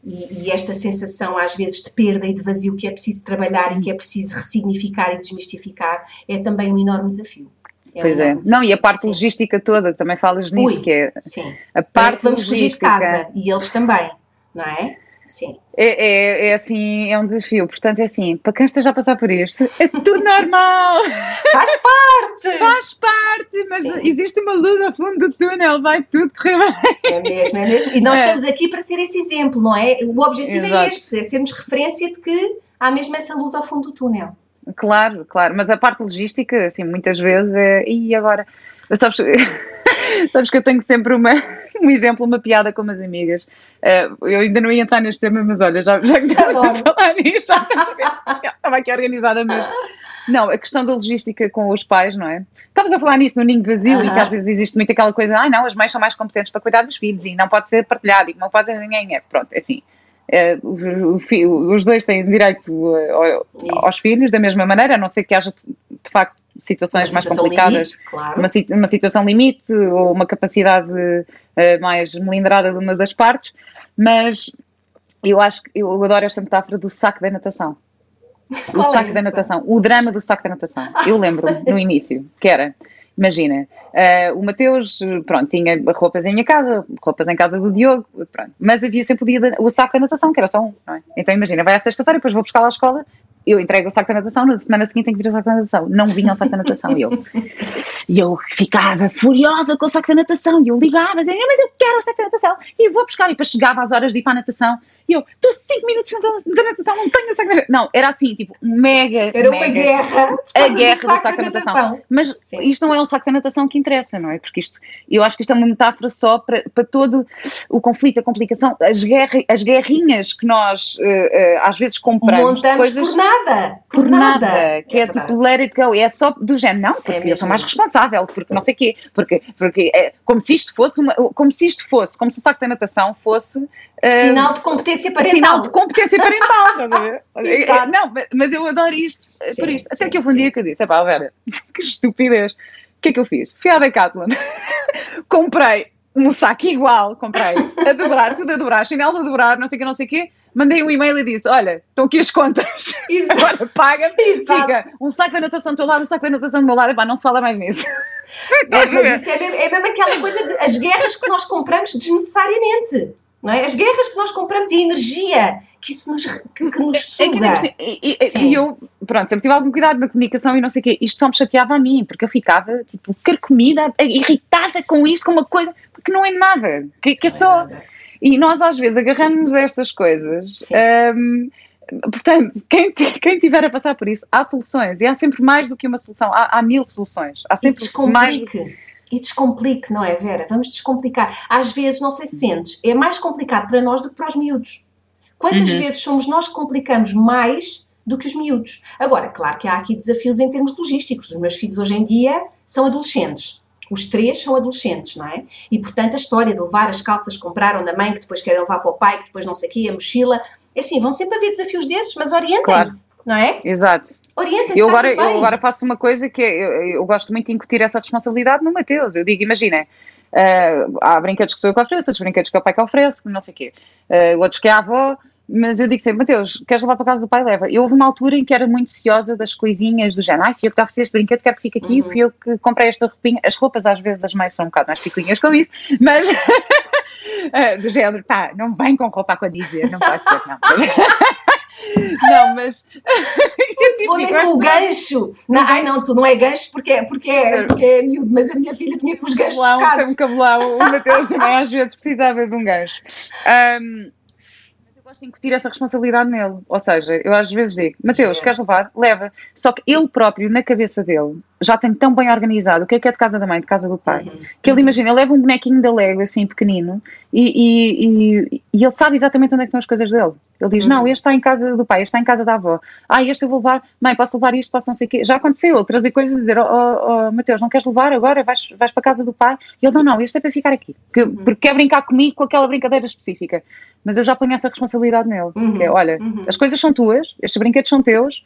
E, e, esta sensação, às vezes, de perda e de vazio que é preciso trabalhar e que é preciso ressignificar e desmistificar, é também um enorme desafio. É pois é. Não, e a parte sim. logística toda, também falas nisso, Ui, que é sim. a parte vamos logística. fugir de casa, e eles também, não é? Sim. É, é, é, assim, é um desafio. Portanto, é assim, para quem esteja a passar por isto, é tudo normal. Faz parte! Faz parte, mas Sim. existe uma luz ao fundo do túnel, vai tudo correr bem. É mesmo, é mesmo. E nós é. estamos aqui para ser esse exemplo, não é? O objetivo é Exato. é este, é sermos referência de que há mesmo essa luz ao fundo do túnel. Claro, claro, mas a parte logística, assim, muitas vezes é. E agora? Sabes, sabes que eu tenho sempre uma, um exemplo, uma piada com umas amigas. Uh, eu ainda não ia entrar neste tema, mas olha, já, já que estava a falar nisso, já estava aqui organizada mesmo. Não, a questão da logística com os pais, não é? Estavas a falar nisso no ninho vazio uh e que às vezes existe muito aquela coisa, ah não, as mães são mais competentes para cuidar dos filhos e não pode ser partilhado e não pode ser ninguém. É, pronto, é assim é, os dois têm direito eh, aos filhos da mesma maneira, a não ser que haja de facto situações uma mais complicadas, limite, claro. uma, uma, situação limite ou uma capacidade uh, mais melindrada de uma das partes, mas eu acho que eu adoro esta metáfora do saco da natação. O saco é da natação, o drama do saco da natação. Eu lembro no início que era Imagina, uh, o Mateus, pronto, tinha roupas em minha casa, roupas em casa do Diogo, pronto. Mas havia sempre o dia, de, o saco da natação, que era só um, não é? Então imagina, vai à sexta-feira, depois vou buscar lá à escola, eu entrego o saco da natação, na semana seguinte tenho que vir o saco da natação. Não vinha o saco da natação, eu. E eu ficava furiosa com o saco da natação, e eu ligava, dizia, mas eu quero o saco da natação, e vou buscar, e depois chegava às horas de ir para a natação, e eu, estou 5 minutos da natação, não tenho o saco da natação. Não, era assim, tipo, mega. Era mega, uma guerra. A guerra do saco, da natação. natação. Mas Sim. isto não é um saco da natação que interessa, não é? Porque isto, eu acho que isto é uma metáfora só para, para todo o conflito, a complicação, as, guerra, as guerrinhas que nós uh, uh, às vezes compramos. Montamos coisas, por nada. Por, por nada. nada. Que é, é tipo let it go. É só do género, não, porque é eu sou mais responsável, porque não sei o quê, porque, porque é como se isto fosse uma, como se isto fosse, como se o saco da natação fosse Sinal de competência parental. Sinal de competência parental, estás a ver? Não, mas eu adoro isto, sim, por isto. Sim, Até que houve um dia que eu disse, pá, Vera, que estupidez. O que é que eu fiz? Fui à Decathlon, comprei um saco igual, comprei, a dobrar, tudo a dobrar, chinelos a dobrar, não sei o que, não sei o quê. Mandei um e-mail e disse: Olha, estão aqui as contas, Exato. agora paga, fica um saco da natação do teu lado, um saco da natação do meu lado, e pá, não se fala mais nisso. É, mas isso é mesmo, é mesmo aquela coisa de as guerras que nós compramos desnecessariamente não é? As guerras que nós compramos e a energia que isso nos, que, que nos suga. É e, e, e, eu, pronto, sempre tive algum cuidado na comunicação e não sei o quê. Isto só me chateava a mim, porque eu ficava, tipo, carcomida, irritada com isto, com uma coisa que não é nada, que, que é só... E nós às vezes agarramos a estas coisas... Um, portanto, quem, quem tiver a passar por isso, há soluções e há sempre mais do que uma solução, há, há mil soluções. Há sempre mais. Do que e descomplique, não é, Vera? Vamos descomplicar. Às vezes, não sei se sentes, é mais complicado para nós do que para os miúdos. Quantas uhum. vezes somos nós que complicamos mais do que os miúdos? Agora, claro que há aqui desafios em termos logísticos. Os meus filhos hoje em dia são adolescentes. Os três são adolescentes, não é? E, portanto, a história de levar as calças que compraram da mãe, que depois querem levar para o pai, que depois não sei o quê, a mochila. É assim, vão sempre haver desafios desses, mas orientem-se. Claro não é? Exato. Orienta-se. Eu agora, eu agora faço uma coisa que é, eu, eu, gosto muito de incutir essa responsabilidade no Mateus. Eu digo, imagina, uh, há brinquedos que sou eu que ofereço, outros brinquedos que é o pai que oferece, não sei o quê, uh, outros que é a avó. Mas eu digo sempre, Mateus, queres levar para casa do pai? Leva. Eu houve uma altura em que era muito ciosa das coisinhas do género. Ai, fui eu que te ofereci este brinquedo, quero que fique aqui. Uhum. Fui eu que comprei esta roupinha. As roupas, às vezes, as mães são um bocado mais picuinhas com isso, mas uh, do género, pá, não vem com roupa a dizer, não pode ser, não. Não, mas. É típico, com o gancho. Não, ai não, tu não é gancho porque é, porque, é, porque é miúdo, mas a minha filha vinha com os ganchos lá, trocados. Um cabelão, o Mateus também às vezes precisava de um gancho. Um, gosto de incutir essa responsabilidade nele. Ou seja, eu às vezes digo, Mateus, queres levar? Leva. Só que ele próprio, na cabeça dele, já tem tão bem organizado o que é que é de casa da mãe, de casa do pai, uhum. que ele imagina, ele leva um bonequinho da Lego assim pequenino e, e, e, e, ele sabe exatamente onde é que estão as coisas dele. Ele diz: uhum. Não, este está em casa do pai, este está em casa da avó. Ah, este eu vou levar, mãe, posso levar isto, posso não sei o quê. Já aconteceu, trazer coisas e dizer: Oh, oh, oh Mateus, não queres levar agora? Vais, vais para a casa do pai? E ele: Não, não, este é para ficar aqui, uhum. porque quer brincar comigo com aquela brincadeira específica. Mas eu já ponho essa responsabilidade nele, uhum. que é: Olha, uhum. as coisas são tuas, estes brinquedos são teus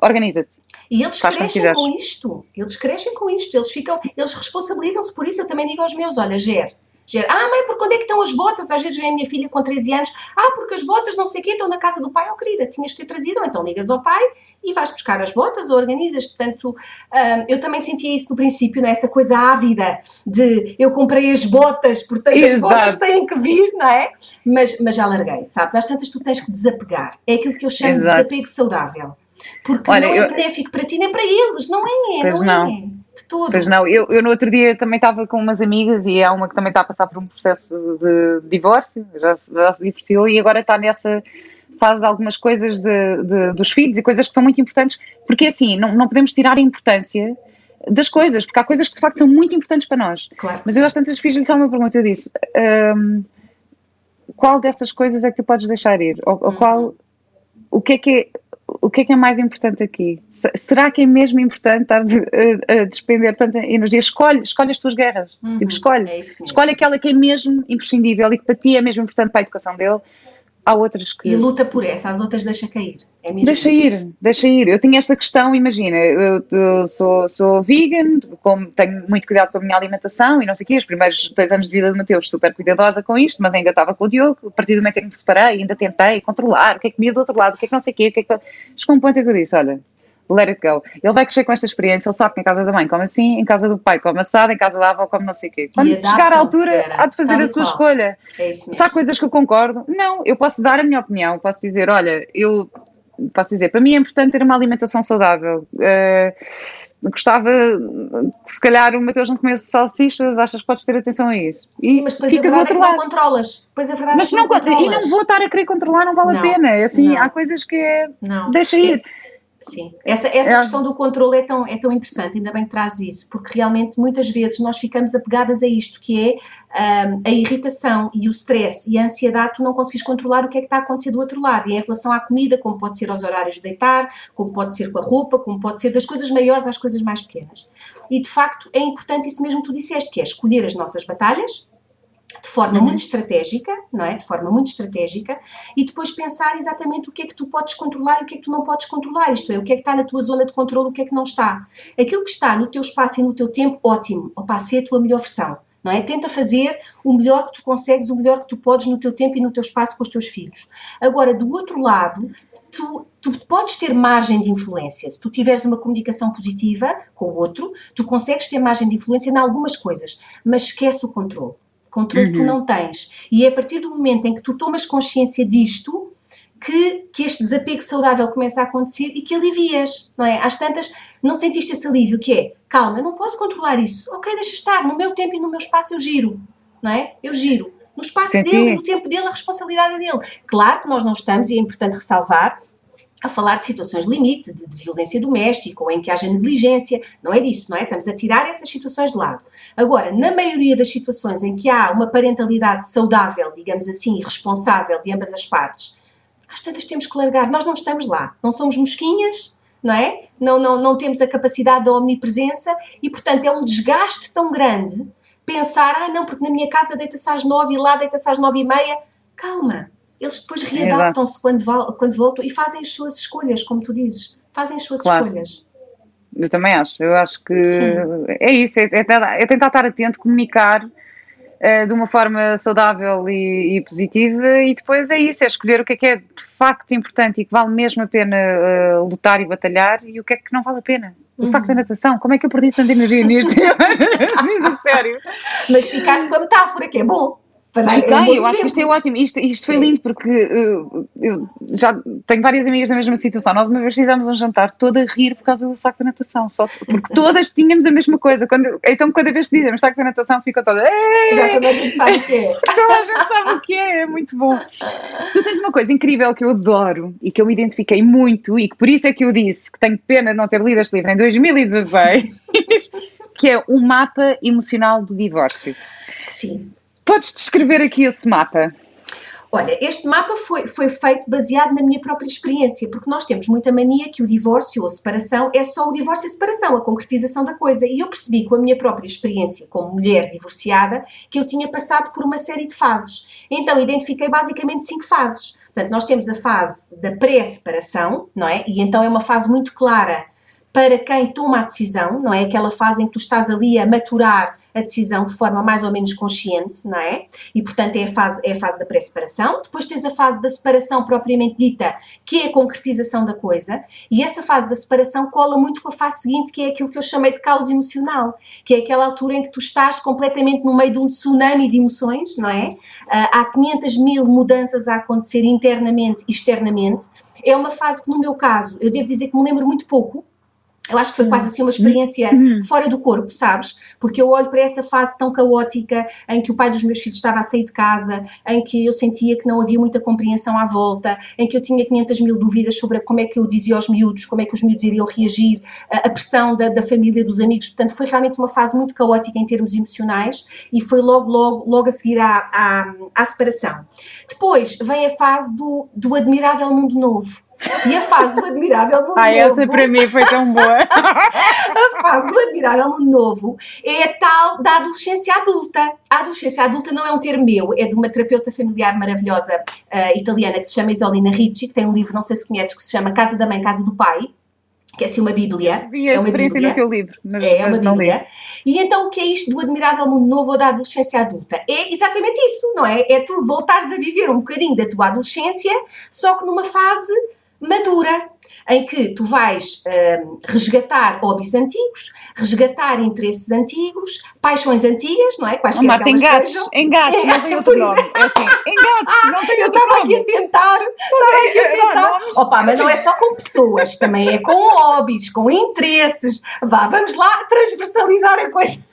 organiza-te. E eles crescem com isto, eles crescem com isto, eles ficam, eles responsabilizam-se por isso. Eu também digo aos meus: olha, Ger, Ah, mãe, por onde é que estão as botas? Às vezes vem a minha filha com 13 anos, ah, porque as botas não sei o quê estão na casa do pai. Oh, querida, tinhas que ter trazido, ou então ligas ao pai e vais buscar as botas ou organizas. Portanto, um, eu também sentia isso no princípio, não é? essa coisa ávida de eu comprei as botas, portanto Exato. as botas têm que vir, não é? Mas, mas já larguei, sabes? Às tantas tu tens que desapegar. É aquilo que eu chamo Exato. de desapego saudável. Porque Olha, não é eu... benéfico para ti nem para eles, não é? Pois não, não. é. De todo. Pois não, eu, eu no outro dia também estava com umas amigas e há uma que também está a passar por um processo de divórcio, já, já se divorciou e agora está nessa faz algumas coisas de, de, dos filhos e coisas que são muito importantes, porque assim, não, não podemos tirar a importância das coisas, porque há coisas que de facto são muito importantes para nós. Claro Mas eu acho tantas filhas só uma pergunta, eu disse, um, qual dessas coisas é que tu podes deixar ir? Ou, ou qual, uhum. o que é que é, o que é que é mais importante aqui? Será que é mesmo importante estar a, a despender tanta energia? Escolhe, escolhe as tuas guerras. Uhum, tipo, escolhe. É escolhe aquela que é mesmo imprescindível e que para ti é mesmo importante para a educação dele há outras que. E luta por essa, as outras deixa cair. É deixa isso. ir, deixa ir. Eu tinha esta questão, imagina, eu, eu sou, sou vegan, como, tenho muito cuidado com a minha alimentação e não sei o quê, os primeiros dois anos de vida do Mateus super cuidadosa com isto, mas ainda estava com o Diogo, a partir do momento em que me separei, ainda tentei controlar o que é que comia do outro lado, o que é que não sei o quê, o que é que. Chegou um ponto em que eu disse, olha, let it go. Ele vai crescer com esta experiência, ele sabe que em casa da mãe come assim, em casa do pai come assado, em casa da avó come não sei o quê. Quando chegar à altura, há de fazer a sua qual. escolha. É Se há coisas que eu concordo, não, eu posso dar a minha opinião, posso dizer, olha, eu posso dizer, para mim é importante ter uma alimentação saudável. Uh, gostava se calhar o Mateus não comesse salsichas, achas que podes ter atenção a isso? E Sim, mas depois fica a verdade do outro é que lado. não controlas. A verdade mas é que não, não controlas. E não vou estar a querer controlar, não vale não, a pena. É assim, não. há coisas que é, deixa ir. Sim, essa, essa é. questão do controle é tão, é tão interessante, ainda bem que traz isso, porque realmente muitas vezes nós ficamos apegadas a isto, que é um, a irritação e o stress e a ansiedade, tu não consegues controlar o que é que está a acontecer do outro lado, e em relação à comida, como pode ser aos horários de deitar, como pode ser com a roupa, como pode ser das coisas maiores às coisas mais pequenas. E de facto é importante isso mesmo que tu disseste, que é escolher as nossas batalhas, de forma uhum. muito estratégica, não é? De forma muito estratégica, e depois pensar exatamente o que é que tu podes controlar e o que é que tu não podes controlar, isto é, o que é que está na tua zona de controle, o que é que não está. Aquilo que está no teu espaço e no teu tempo, ótimo, opa, ser a tua melhor versão. Não é? Tenta fazer o melhor que tu consegues, o melhor que tu podes no teu tempo e no teu espaço com os teus filhos. Agora, do outro lado, tu, tu podes ter margem de influência. Se tu tiveres uma comunicação positiva com o outro, tu consegues ter margem de influência em algumas coisas, mas esquece o controle. Controle uhum. tu não tens. E é a partir do momento em que tu tomas consciência disto que, que este desapego saudável começa a acontecer e que alivias, não é? Às tantas, não sentiste esse alívio, que é, calma, eu não posso controlar isso. Ok, deixa estar, no meu tempo e no meu espaço eu giro, não é? Eu giro. No espaço Senti. dele, no tempo dele, a responsabilidade é dele. Claro que nós não estamos, e é importante ressalvar, a falar de situações limite, de, de, violência doméstica ou em que haja negligência, não é disso, não é? Estamos a tirar essas situações de lado. Agora, na maioria das situações em que há uma parentalidade saudável, digamos assim, e responsável de ambas as partes, às tantas temos que largar. Nós não estamos lá, não somos mosquinhas, não é? Não, não, não temos a capacidade da omnipresença e, portanto, é um desgaste tão grande pensar, ah, não, porque na minha casa deita-se às nove e lá deita-se às nove e meia. Calma, eles depois readaptam-se quando, quando voltam e fazem as suas escolhas, como tu dizes. Fazem as suas claro. escolhas. Eu também acho. Eu acho que Sim. é isso, é, é, é, tentar estar atento, comunicar uh, de uma forma saudável e, e, positiva e depois é isso, é escolher o que é que é de facto importante e que vale mesmo a pena uh, lutar e batalhar e o que é que não vale a pena. O saco uhum. da natação, como é que eu perdi tanta energia a sério. Mas ficaste com a metáfora, que é bom. Fiquei, eu acho que isto é ótimo. Isto, isto foi lindo porque uh, eu já tenho várias amigas na mesma situação. Nós uma vez fizemos um jantar toda a rir por causa do saco de natação, só porque todas tínhamos a mesma coisa. Quando, então, cada vez que dizemos saco de natação, fica toda. Já toda a gente sabe o que é. toda a gente sabe o que é, é muito bom. Tu tens uma coisa incrível que eu adoro e que eu me identifiquei muito e que por isso é que eu disse que tenho pena de não ter lido este livro em 2016, que é o mapa emocional do divórcio. Sim. Podes descrever aqui esse mapa? Olha, este mapa foi, foi feito baseado na minha própria experiência, porque nós temos muita mania que o divórcio ou a separação é só o divórcio e a separação, a concretização da coisa. E eu percebi com a minha própria experiência como mulher divorciada que eu tinha passado por uma série de fases. Então, identifiquei basicamente cinco fases. Portanto, nós temos a fase da pré-separação, não é? E então é uma fase muito clara para quem toma a decisão, não é? Aquela fase em que tu estás ali a maturar a decisão de forma mais ou menos consciente, não é? E, portanto, é a fase, é a fase da pré-separação. Depois tens a fase da separação propriamente dita, que é a concretização da coisa. E essa fase da separação cola muito com a fase seguinte, que é aquilo que eu chamei de caos emocional, que é aquela altura em que tu estás completamente no meio de um tsunami de emoções, não é? Uh, há 500 mil mudanças a acontecer internamente e externamente. É uma fase que, no meu caso, eu devo dizer que me lembro muito pouco, eu acho que foi quase assim uma experiência uhum. fora do corpo, sabes? Porque eu olho para essa fase tão caótica em que o pai dos meus filhos estava a sair de casa, em que eu sentia que não havia muita compreensão à volta, em que eu tinha 500 mil dúvidas sobre como é que eu dizia aos miúdos, como é que os miúdos iriam reagir, a, pressão da, da família, dos amigos. Portanto, foi realmente uma fase muito caótica em termos emocionais e foi logo, logo, logo a seguir à, à, à separação. Depois vem a fase do, do admirável mundo novo e a fase do Admirável Mundo Ai, Novo. essa para mim foi tão boa. a fase do Admirável Mundo Novo é a tal da adolescência adulta. A adolescência adulta não é um termo meu, é de uma terapeuta familiar maravilhosa uh, italiana que se chama Isolina Ricci, que tem um livro, não sei se conheces, que se chama Casa da Mãe, Casa do Pai que é assim uma Bíblia. Vi a é uma Bíblia. no teu livro. Mas, é, é uma Bíblia. E então o que é isto do admirável mundo novo ou da adolescência adulta? É exatamente isso, não é? É tu voltares a viver um bocadinho da tua adolescência, só que numa fase madura, em que tu vais um, resgatar hobbies antigos, resgatar interesses antigos, paixões antigas, não é? Quaisquer oh, Marta, engates, sejam. engates, não tem outro nome. É assim, engates, não tem Eu estava aqui a tentar, estava aqui a tentar. Opa, mas não é só com pessoas, também é com hobbies, com interesses. Vá, vamos lá transversalizar a coisa.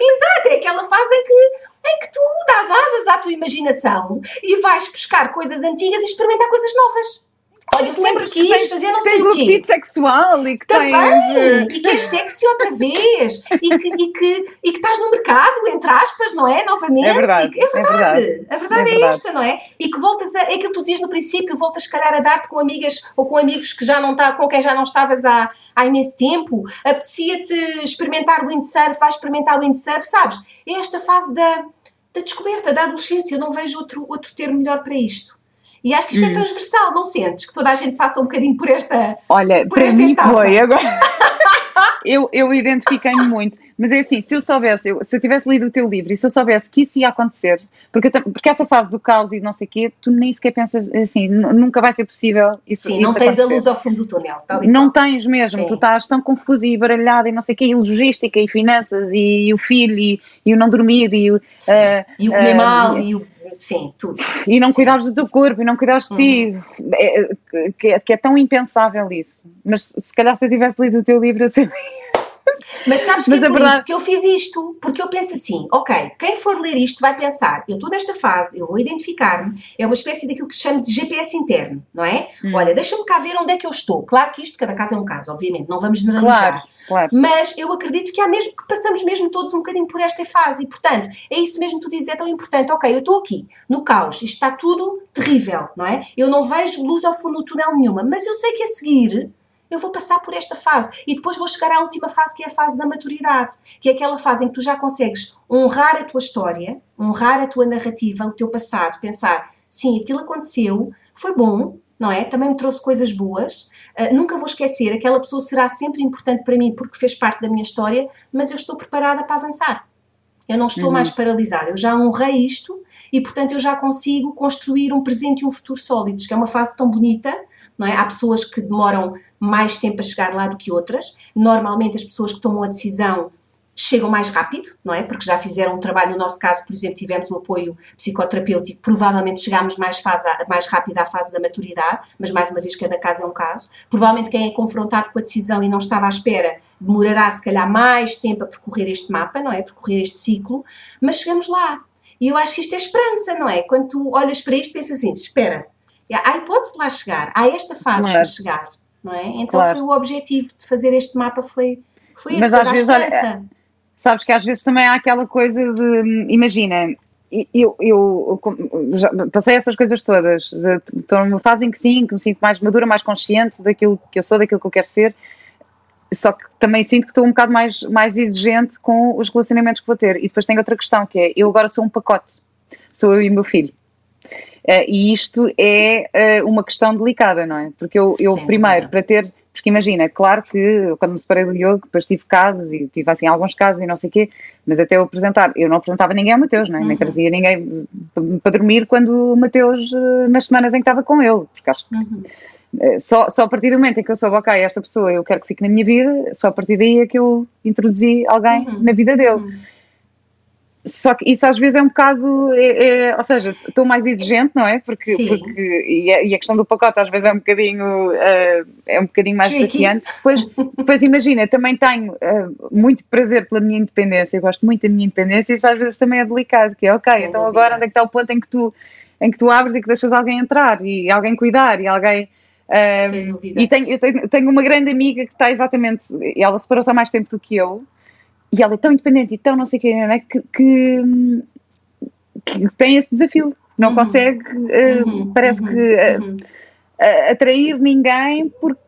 Exato, é aquela fase em que em que tu dás asas à tua imaginação e vais buscar coisas antigas e experimentar coisas novas. Olha, eu sempre quis tens, fazer não sei o quê. Tens sexual e que Também, tens... e que és sexy outra vez. e, que, e, que, e que estás no mercado, entre aspas, não é? Novamente. É verdade. é verdade. É verdade. A verdade é, é esta, não é? E que voltas a... É aquilo que tu dizias no princípio, voltas se calhar a dar-te com amigas ou com amigos que já não está, com quem já não estavas há, há imenso tempo. Apetecia-te experimentar o windsurf, vais experimentar o windsurf, sabes? É esta fase da, da descoberta, da adolescência. Eu não vejo outro, outro termo melhor para isto. E acho que isto é hum. é transversal, não sentes? Que toda a gente passa um bocadinho por esta. Olha, por esta mim etapa. foi. Agora, eu, eu identifiquei-me muito. Mas é assim, se eu soubesse, eu, se eu tivesse lido o teu livro e se eu soubesse que isso ia acontecer, porque, porque essa fase do caos e não sei o quê, tu nem sequer pensas assim, nunca vai ser possível isso Sim, não isso tens acontecer. a luz ao fundo do túnel. não tens mesmo, Sim. tu estás tão confusa e baralhada e não sei o quê, e logística e finanças e, e o filho e, e, o não dormir e, uh, e o comer uh, mal e o sim, tudo. E não cuidares do teu corpo e não cuidares de ti, uhum. é, que, é, que, é, tão impensável isso. Mas se calhar se eu tivesse lido o teu livro, eu sabia. Mas sabes que Mas é por verdade... isso que eu fiz isto, porque eu penso assim, ok, quem for ler isto vai pensar, eu estou nesta fase, eu vou identificar-me, é uma espécie daquilo que se chama de GPS interno, não é? Hum. Olha, deixa-me cá ver onde é que eu estou. Claro que isto, cada caso é um caso, obviamente, não vamos generalizar. Claro, claro. Mas eu acredito que há mesmo, que passamos mesmo todos um bocadinho por esta fase e, portanto, é isso mesmo que tu dizes, é tão importante. Ok, eu estou aqui, no caos, isto está tudo terrível, não é? Eu não vejo luz ao fundo do túnel nenhuma, mas eu sei que a seguir eu vou passar por esta fase e depois vou chegar à última fase, que é a fase da maturidade, que é aquela fase em que tu já consegues honrar a tua história, honrar a tua narrativa, o teu passado, pensar, sim, aquilo aconteceu, foi bom, não é? Também me trouxe coisas boas, uh, nunca vou esquecer, aquela pessoa será sempre importante para mim porque fez parte da minha história, mas eu estou preparada para avançar. Eu não estou uhum. mais paralisada, eu já honrei isto e, portanto, eu já consigo construir um presente e um futuro sólidos, que é uma fase tão bonita, não é? Há pessoas que demoram mais tempo a chegar lá do que outras. Normalmente as pessoas que tomam a decisão chegam mais rápido, não é? Porque já fizeram um trabalho, no nosso caso, por exemplo, tivemos o apoio psicoterapêutico, provavelmente chegámos mais, fase, mais rápido à fase da maturidade, mas mais uma vez cada caso é um caso. Provavelmente quem é confrontado com a decisão e não estava à espera demorará se calhar mais tempo a percorrer este mapa, não é? Percorrer este ciclo, mas chegamos lá. E eu acho que isto é esperança, não é? Quando tu olhas para isto, pensas assim, espera, há hipótese de lá chegar, há esta fase para chegar não é? Então claro. foi o objetivo de fazer este mapa foi, foi Mas às vezes, olha, Sabes que às vezes também há aquela coisa de, imagina, eu, eu, eu passei essas coisas todas. Estou numa fase em que sim, que me sinto mais madura, mais consciente daquilo que eu sou, daquilo que eu quero ser. Só que também sinto que estou um bocado mais, mais exigente com os relacionamentos que vou ter. E depois tem outra questão, que é, eu agora sou um pacote. Sou eu e o meu filho. Uh, e isto é uh, uma questão delicada, não é? Porque eu, eu primeiro, para ter porque imagina, claro que quando me separei do Diogo, depois tive casos e tive assim alguns casos e não sei o quê, mas até eu apresentar, eu não apresentava ninguém ao Mateus, não é? uhum. nem trazia ninguém para dormir quando o Mateus, eh, nas semanas em que estava com ele, porque acho que uhum. Eh, só, só a partir do momento em que eu soube, ok, esta pessoa eu quero que fique na minha vida, só a partir daí é que eu introduzi alguém uhum. na vida dele. Só que isso às vezes é um bocado, é, é, ou seja, estou mais exigente, não é? Porque, porque e, a, e, a, questão do pacote às vezes é um bocadinho, uh, é um bocadinho mais desafiante. Depois, depois imagina, também tenho uh, muito prazer pela minha independência, eu gosto muito da minha independência e isso às vezes também é delicado, que é ok, Sem então agora onde é que está o ponto em que tu, em que tu abres e que deixas alguém entrar e alguém cuidar e alguém... Uh, Sem dúvida. E tenho, eu tenho, tenho uma grande amiga que está exatamente, ela separou-se há mais tempo do que eu, e ela é tão independente e tão não sei o que, é, que, que, que, tem esse desafio. Não uhum. consegue, uh, uhum. parece que. Uh, atrair ninguém porque,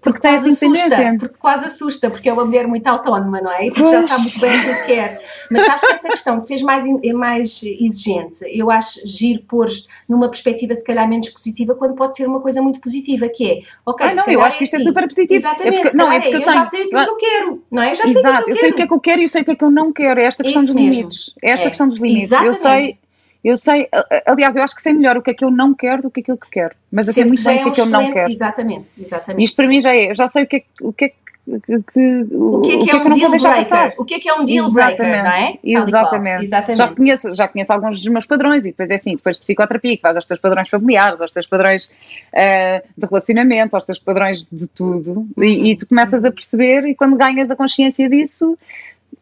porque, porque essa independência. Porque quase assusta, porque é uma mulher muito autónoma, não é? E porque já sabe muito bem o que quer. Mas acho que essa questão de seres mais, mais exigente, eu acho giro pôr numa perspectiva se calhar menos positiva, quando pode ser uma coisa muito positiva, que é, ok, ah, não, eu acho que isto é assim. é super positivo. Exatamente, é porque, não, é porque eu, eu já sei aquilo que eu quero, não é? Eu já Exato, sei o que eu, eu sei o que é que eu quero e eu sei o que é que eu não quero. É esta questão dos mesmo. limites. É esta é. questão dos limites. Exatamente. Eu sei eu sei, aliás, eu acho que sei melhor o que é que eu não quero do que aquilo que quero. Mas eu sei muito bem é o que é que eu não quero. Exatamente, exatamente. Isto para mim já é, eu já sei o que é, o que, é que que, o que é que, é, é um deal breaker? O que é que é um deal breaker, não é? Exatamente. Exatamente. Já conheço, já conheço alguns dos meus padrões e depois é assim, depois de psicoterapia, que vais aos teus padrões familiares, aos teus padrões uh, de relacionamento, aos teus padrões de tudo e, e tu começas a perceber e quando ganhas a consciência disso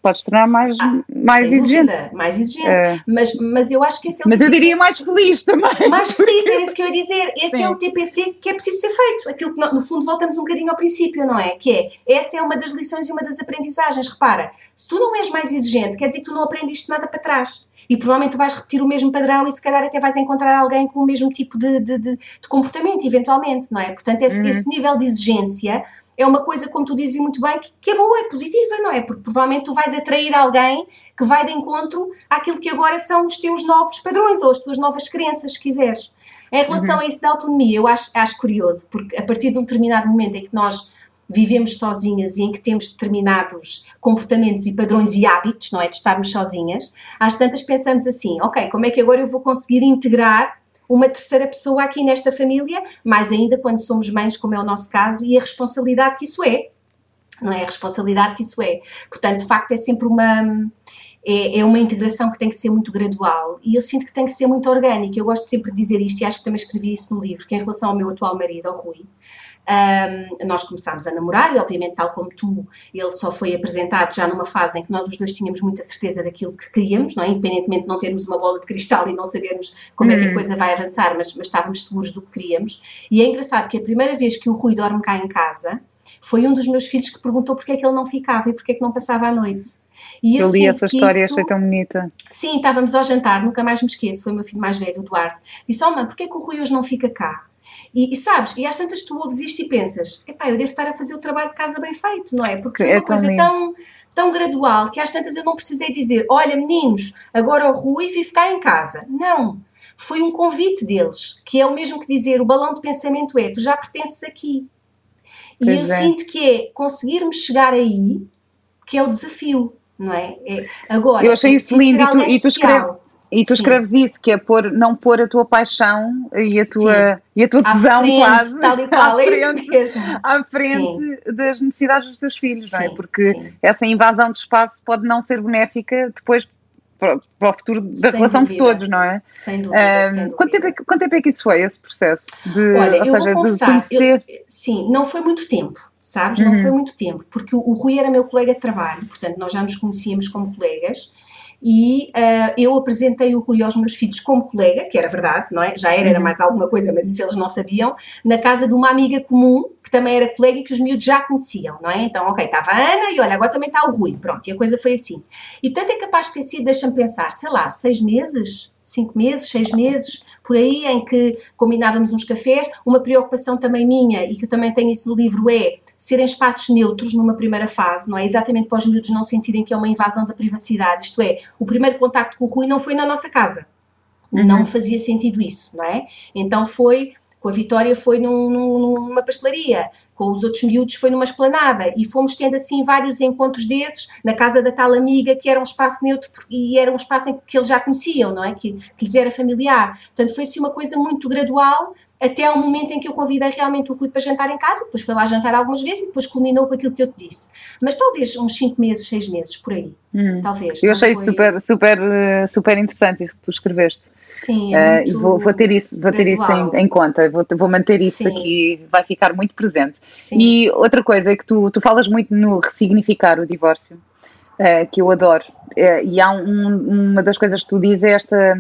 podes tornar mais, ah, mais exigente. Dúvida, mais exigente. É. Mas, mas eu acho que esse é o Mas eu diria mais feliz também. Mais feliz, é isso que eu ia dizer. Esse Sim. é o TPC que é preciso ser feito. Aquilo que, no fundo, voltamos um bocadinho ao princípio, não é? Que é, essa é uma das lições e uma das aprendizagens. Repara, se tu não és mais exigente, quer dizer que tu não aprendiste nada para trás. E provavelmente tu vais repetir o mesmo padrão e se calhar até vais encontrar alguém com o mesmo tipo de, de, de, de comportamento, eventualmente, não é? Portanto, esse, uhum. esse nível de exigência é uma coisa, como tu dizes muito bem, que, que, é boa, é positiva, não é? Porque provavelmente tu vais atrair alguém que vai de encontro àquilo que agora são os teus novos padrões ou as tuas novas crenças, se quiseres. Em relação uhum. a isso da autonomia, eu acho, acho curioso, porque a partir de um determinado momento em que nós vivemos sozinhas e em que temos determinados comportamentos e padrões e hábitos, não é? De estarmos sozinhas, às tantas pensamos assim, ok, como é que agora eu vou conseguir integrar uma terceira pessoa aqui nesta família, mais ainda quando somos mães, como é o nosso caso, e a responsabilidade que isso é. Não é a responsabilidade que isso é. Portanto, de facto, é sempre uma. É, é, uma integração que tem que ser muito gradual e eu sinto que tem que ser muito orgânica. Eu gosto sempre de dizer isto e acho que também escrevi isso no livro, que em relação ao meu atual marido, ao Rui, um, nós começámos a namorar e, obviamente, tal como tu, ele só foi apresentado já numa fase em que nós os dois tínhamos muita certeza daquilo que queríamos, não é? independentemente de não termos uma bola de cristal e não sabermos como uhum. é que a hum. coisa vai avançar, mas, mas estávamos seguros do que queríamos. E é engraçado que a primeira vez que o Rui dorme cá em casa, foi um dos meus filhos que perguntou porque é que ele não ficava e porque é que não passava a noite. E eu, eu li essa história, isso... achei tão bonita. Sim, estávamos ao jantar, nunca mais me esqueço, foi o meu filho mais velho, o Duarte. Disse, oh mãe, porquê é que o Rui hoje não fica cá? E, e, sabes, e às tantas tu ouves isto e pensas, epá, eu devo estar a fazer o trabalho de casa bem feito, não é? Porque foi é uma coisa tão, tão gradual que às tantas eu não precisei dizer, olha meninos, agora o Rui vive cá em casa. Não. Foi um convite deles, que é o mesmo que dizer, o balão de pensamento é, tu já pertences aqui. E pois eu é. sinto que é conseguirmos chegar aí, que é o desafio, não é? é agora, eu achei isso lindo e tu, e tu escreves e tu Sim. escreves isso, que é pôr, não pôr a tua paixão e a tua, e a tua tesão frente, quase tal e qual, à, frente, é isso mesmo. à frente Sim. das necessidades dos teus filhos, não é? Porque essa invasão de espaço pode não ser benéfica depois para, para o futuro da sem relação dúvida. de todos, não é? Sem dúvida, um, sem dúvida. Quanto, tempo é que, quanto tempo é que isso foi, esse processo? De, Olha, ou seja, de conhecer... Eu, sim, não foi muito tempo sabes? Não uhum. foi muito tempo, porque o, o Rui era meu colega de trabalho, portanto, nós já nos conhecíamos como colegas, e uh, eu apresentei o Rui aos meus filhos como colega, que era verdade, não é? Já era, era uhum. mais alguma coisa, mas isso eles não sabiam, na casa de uma amiga comum, que também era colega e que os miúdos já conheciam, não é? Então, ok, estava a Ana e olha, agora também está o Rui, pronto, e a coisa foi assim. E portanto é capaz de ter sido, deixa-me pensar, sei lá, seis meses, cinco meses, seis meses, por aí, em que combinávamos uns cafés. Uma preocupação também minha, e que também tenho isso no livro, é serem espaços neutros numa primeira fase, não é? Exatamente para os miúdos não sentirem que é uma invasão da privacidade. Isto é, o primeiro contacto com o Rui não foi na nossa casa. Uhum. Não fazia sentido isso, não é? Então foi com a Vitória foi num, numa pastelaria, com os outros miúdos foi numa esplanada e fomos tendo assim vários encontros desses na casa da tal amiga que era um espaço neutro e era um espaço em que eles já conheciam, não é? Que, que lhes era familiar. Portanto, foi assim uma coisa muito gradual até ao momento em que eu convidei realmente o Rui para jantar em casa, depois foi lá jantar algumas vezes e depois culminou com aquilo que eu te disse. Mas talvez uns 5 meses, 6 meses, por aí. Hum. Talvez. Eu achei foi... super, super, eh, super interessante isso que tu escreveste. Sim, é uh, vou, vou, ter isso, vou ter isso em, em, conta, vou, vou manter isso Sim. aqui, vai ficar muito presente. Sim. E outra coisa é que tu, tu falas muito no ressignificar o divórcio, uh, que eu adoro. Uh, e há um, uma das coisas que tu dizes é esta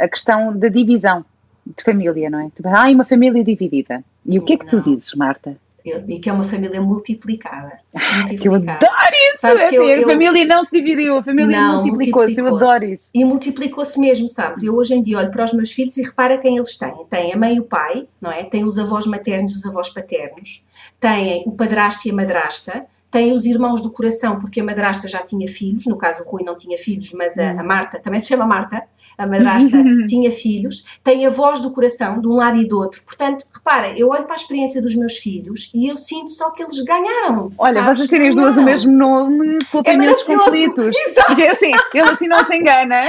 a questão da divisão de família, não é? Ai, uma família dividida. E o que é que tu dizes, Marta? Eu digo que é uma família multiplicada. multiplicada. Que eu adoro isso! Sabes é que eu, eu, a família não se dividiu, a família multiplicou-se, multiplicou eu adoro isso. E multiplicou-se mesmo, sabes? Eu hoje em dia olho para os meus filhos e repara quem eles têm. Tem a mãe e o pai, não é? Tem os avós maternos e os avós paternos. Têm o padrasto e a madrasta tem os irmãos do coração, porque a madrasta já tinha filhos, no caso o Rui não tinha filhos, mas a, a Marta, também se chama Marta, a madrasta tinha filhos, tem a voz do coração, de um lado e do outro. Portanto, repara, eu olho para a experiência dos meus filhos e eu sinto só que eles ganharam. Olha, sabes? vocês terem as duas o mesmo nome, poupem é imensos conflitos. Exato. Porque assim, ele assim não se engana.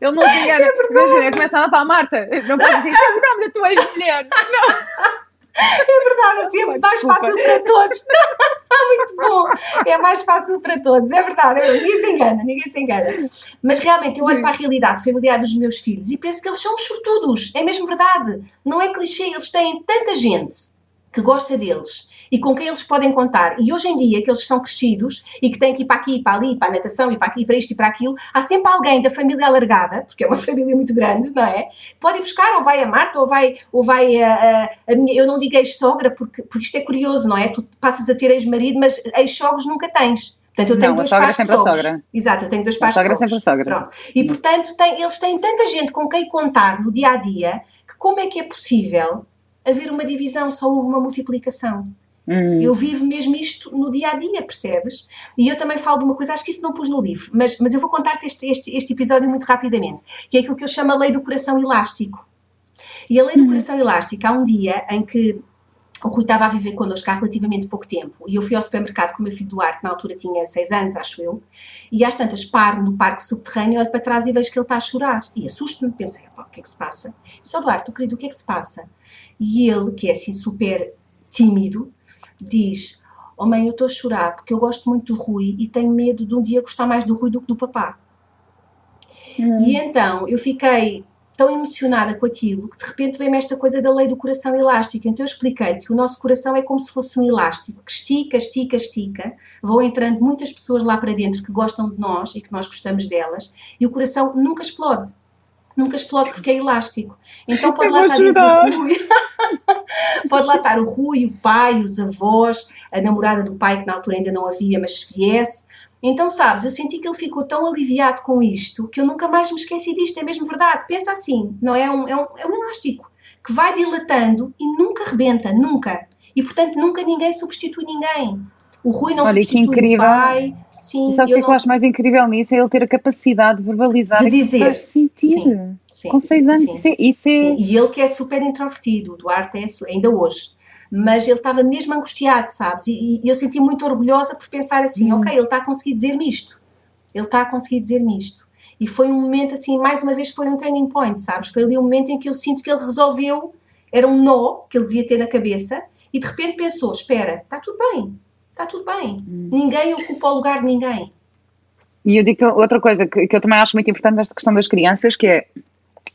Ele não se engana. É Imagina, começa a falar, Marta, não pode dizer, é o nome da tua ex-mulher. Não. É verdade, assim é muito mais fácil para todos. muito bom. É mais fácil para todos, é verdade. Ninguém se engana, ninguém se engana. Mas realmente eu olho para a realidade familiar dos meus filhos e penso que eles são sortudos. É mesmo verdade. Não é clichê, eles têm tanta gente que gosta deles e com quem eles podem contar. E hoje em dia, que eles estão crescidos e que têm que ir para aqui, para ali, para a natação, e para aqui, para isto e para aquilo, há sempre alguém da família alargada, porque é uma família muito grande, não é? Pode ir buscar, ou vai a Marta, ou vai, ou vai a, a, a minha. Eu não digo ex-sogra, porque, porque isto é curioso, não é? Tu passas a ter ex-marido, mas ex-sogros nunca tens. Portanto, eu tenho não, dois pais de sogros. Exato, eu tenho dois pais de sogros. sempre a sogra. Pronto. E, portanto, tem, eles têm tanta gente com quem contar no dia a dia que como é que é possível haver uma divisão, só houve uma multiplicação? Hum. Eu vivo mesmo isto no dia a dia, percebes? E eu também falo de uma coisa, acho que isso não pus no livro, mas, mas eu vou contar-te este, este, este episódio muito rapidamente, que é aquilo que eu chamo a lei do coração elástico. E a lei do hum. coração elástico, há um dia em que o Rui estava a viver connosco há relativamente pouco tempo e eu fui ao supermercado com o meu filho Duarte, na altura tinha 6 anos, acho eu, e às tantas paro no parque subterrâneo, olho para trás e vejo que ele está a chorar. E assusto-me, pensei, o que é que se passa? Só Duarte, querido, o que é que se passa? E ele, que é assim super tímido, diz: Oh mãe, eu estou a chorar porque eu gosto muito do Rui e tenho medo de um dia gostar mais do Rui do que do papá. Hum. E então eu fiquei tão emocionada com aquilo que de repente veio-me esta coisa da lei do coração elástico. Então eu expliquei que o nosso coração é como se fosse um elástico que estica, estica, estica. Vão entrando muitas pessoas lá para dentro que gostam de nós e que nós gostamos delas e o coração nunca explode. Nunca explode porque é elástico. Então pode lá estar dentro o Rui. pode lá estar o Rui, o pai, os avós, a namorada do pai que na altura ainda não havia, mas se viesse. Então, sabes, eu senti que ele ficou tão aliviado com isto que eu nunca mais me esqueci disto, é mesmo verdade. Pensa assim, não é um, é um, é um elástico que vai dilatando e nunca rebenta, nunca. E portanto nunca ninguém substitui ninguém. O Rui não Olha, substitui que incrível. o pai. Sim, e sabes o que, é que eu acho mais incrível nisso? É ele ter a capacidade de verbalizar de dizer. faz sentir. Sim, sim, Com seis anos, sim, isso, é, isso é... E ele que é super introvertido, o Duarte é ainda hoje. Mas ele estava mesmo angustiado, sabes? E, e eu senti muito orgulhosa por pensar assim, hum. ok, ele está a conseguir dizer-me isto. Ele está a conseguir dizer-me isto. E foi um momento assim, mais uma vez foi um turning point, sabes? Foi ali um momento em que eu sinto que ele resolveu, era um nó que ele devia ter na cabeça, e de repente pensou, espera, está tudo bem, está tudo bem. Hum. Ninguém ocupa o lugar de ninguém. E eu digo outra coisa que, que eu também acho muito importante nesta questão das crianças, que é,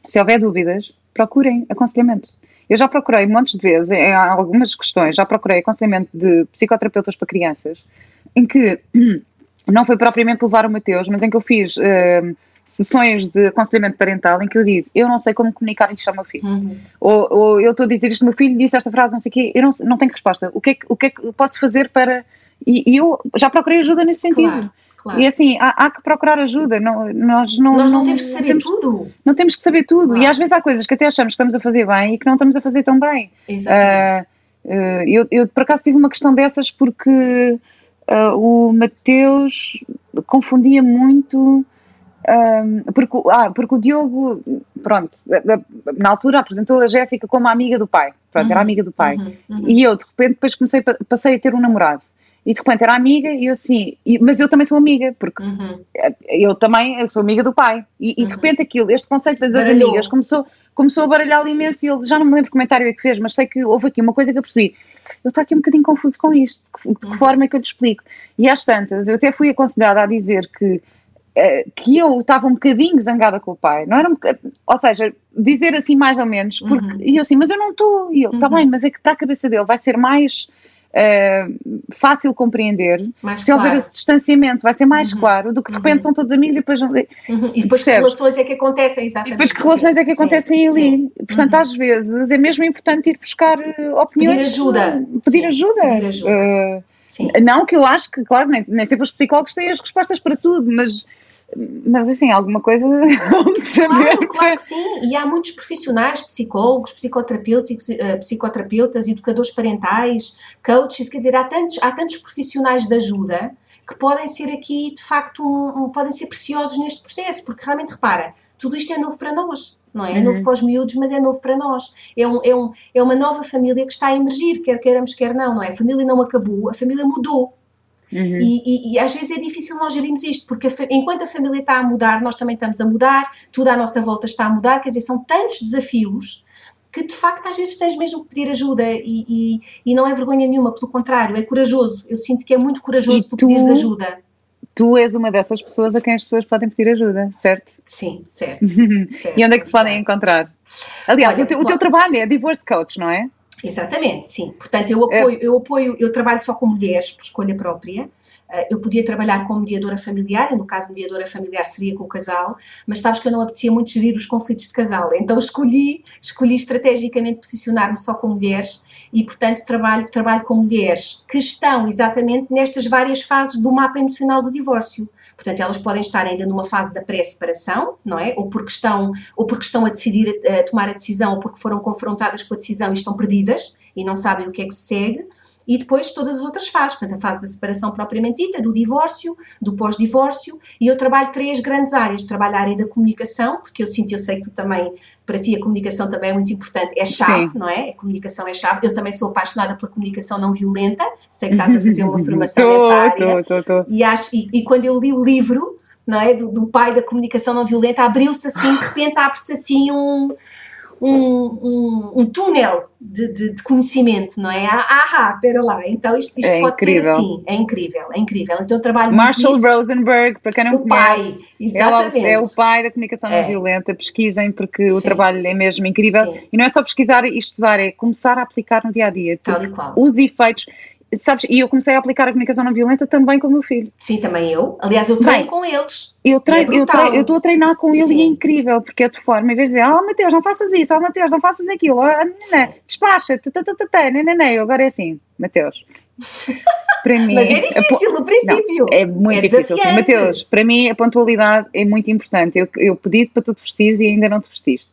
se houver dúvidas, procurem aconselhamento. Eu já procurei montes de vezes, em algumas questões, já procurei aconselhamento de psicoterapeutas para crianças, em que não foi propriamente levar o Mateus, mas em que eu fiz uh, sessões de aconselhamento parental em que eu digo, eu não sei como comunicar isto ao meu filho. Uhum. Ou, ou, eu estou a dizer isto, meu filho disse esta frase, não sei o quê, eu não, não tenho resposta. O que, é que, o que é que eu posso fazer para... E, e eu já procurei ajuda nesse sentido. Claro. Claro. E assim, há, há, que procurar ajuda. Não, nós não, nós não, não temos que saber temos, tudo. Não temos que saber tudo. Claro. E às vezes há coisas que até achamos que estamos a fazer bem e que não estamos a fazer tão bem. Exatamente. Uh, uh, eu, eu, por acaso, tive uma questão dessas porque uh, o Mateus confundia muito. Porque, ah, porque o Diogo, pronto, na altura apresentou a Jéssica como a amiga do pai, pronto, uhum, era amiga do pai, uhum, uhum. e eu de repente depois comecei, passei a ter um namorado, e de repente era amiga e eu assim, e, mas eu também sou amiga, porque uhum. eu também eu sou amiga do pai. E, e de uhum. repente aquilo, este conceito das Baralhou. amigas começou, começou a baralhar imenso e ele já não me lembro que comentário é que fez, mas sei que houve aqui uma coisa que eu percebi. Ele está aqui um bocadinho confuso com isto, de que uhum. forma é que eu te explico? E às tantas, eu até fui aconselhada a dizer que que eu estava um bocadinho zangada com o pai, não era um ou seja, dizer assim mais ou menos, porque, uhum. e eu assim, mas eu não estou, e eu, está uhum. bem, mas é que para a cabeça dele vai ser mais uh, fácil compreender. Mais se claro. houver esse distanciamento, vai ser mais uhum. claro do que de repente uhum. são todos amigos e depois. Uhum. E depois que relações é que acontecem, exatamente. E depois que relações é que acontecem sim, ali. Sim. Portanto, uhum. às vezes é mesmo importante ir buscar eh, opiniões. Pedir ajuda. Pedir sim. ajuda. Pedir ajuda. Uh, não que eu acho que, claro, nem, nem sempre os psicólogos têm as respostas para tudo, mas mas assim, alguma coisa de saber. Claro, claro que sim, e há muitos profissionais, psicólogos, psicoterapeutas, eh, psicoterapeutas, educadores parentais, coaches, quer dizer, há tantos, há tantos profissionais de ajuda que podem ser aqui, de facto, um, um, podem ser preciosos neste processo, porque realmente, repara, tudo isto é novo para nós, não é? É novo uhum. para os miúdos, mas é novo para nós. É, um, é, um, é uma nova família que está a emergir, quer queiramos, quer não, não é? A família não acabou, a família mudou. Uhum. E, e, e, às vezes é difícil nós gerirmos isto, porque a, enquanto a família está a mudar, nós também estamos a mudar, tudo à nossa volta está a mudar, quer dizer, são tantos desafios que de facto às vezes tens mesmo que pedir ajuda e, e, e não é vergonha nenhuma, pelo contrário, é corajoso. Eu sinto que é muito corajoso tu, tu pedires ajuda. Tu és uma dessas pessoas a quem as pessoas podem pedir ajuda, certo? Sim, certo. certo e onde é que te podem encontrar? Aliás, Olha, o, teu, o teu trabalho é divorce coach, não é? Exatamente, sim. Portanto, eu é. apoio, eu apoio, eu trabalho só com mulheres por escolha própria. Eh, eu podia trabalhar como mediadora familiar, no caso mediadora familiar seria com o casal, mas sabes que eu não apetecia muito gerir os conflitos de casal, então escolhi, escolhi estrategicamente posicionar-me só com mulheres e, portanto, trabalho, trabalho com mulheres que estão exatamente nestas várias fases do mapa emocional do divórcio. Portanto, elas podem estar ainda numa fase da pré-separação, não é? Ou porque estão, ou porque estão a decidir a, a tomar a decisão, ou porque foram confrontadas com a decisão e estão perdidas e não sabem o que é que se segue e depois todas as outras fases, portanto, a fase da separação propriamente dita, do divórcio, do pós-divórcio, e eu trabalho três grandes áreas. Trabalho a área da comunicação, porque eu sinto, eu sei que tu também, para ti a comunicação também é muito importante, é chave, Sim. não é? A comunicação é chave. Eu também sou apaixonada pela comunicação não violenta, sei que estás a fazer uma formação tô, nessa área. Tô, tô, e, acho, e, e quando eu li o livro, não é, do, do pai da comunicação não violenta, abriu-se assim, de repente abre-se assim um um, um, um túnel de, de, de, conhecimento, não é? Ah, ah, pera lá, então isto, isto é pode incrível. ser assim, é incrível, é incrível. Então eu trabalho Marshall Rosenberg, para quem não o conhece, pai, exatamente. É, o, é o pai da comunicação não é. violenta, pesquisem porque Sim. o trabalho é mesmo incrível. Sim. E não é só pesquisar e estudar, é começar a aplicar no dia a dia. Tal e qual. Os efeitos sabes, e eu comecei a aplicar a comunicação não violenta também com o meu filho. Sim, também eu. Aliás, eu treino Bem, com eles. Eu treino, é eu treino, eu estou a treinar com ele Sim. e é incrível, porque é de forma, em vez de dizer, oh Mateus, não faças isso, oh Mateus, não faças aquilo, oh, despacha-te, agora é assim, Mateus. Para mim, Mas é difícil no princípio. Não, é muito é difícil. Mateus, para mim a pontualidade é muito importante. Eu, eu pedi para tu te vestires e ainda não te vestiste.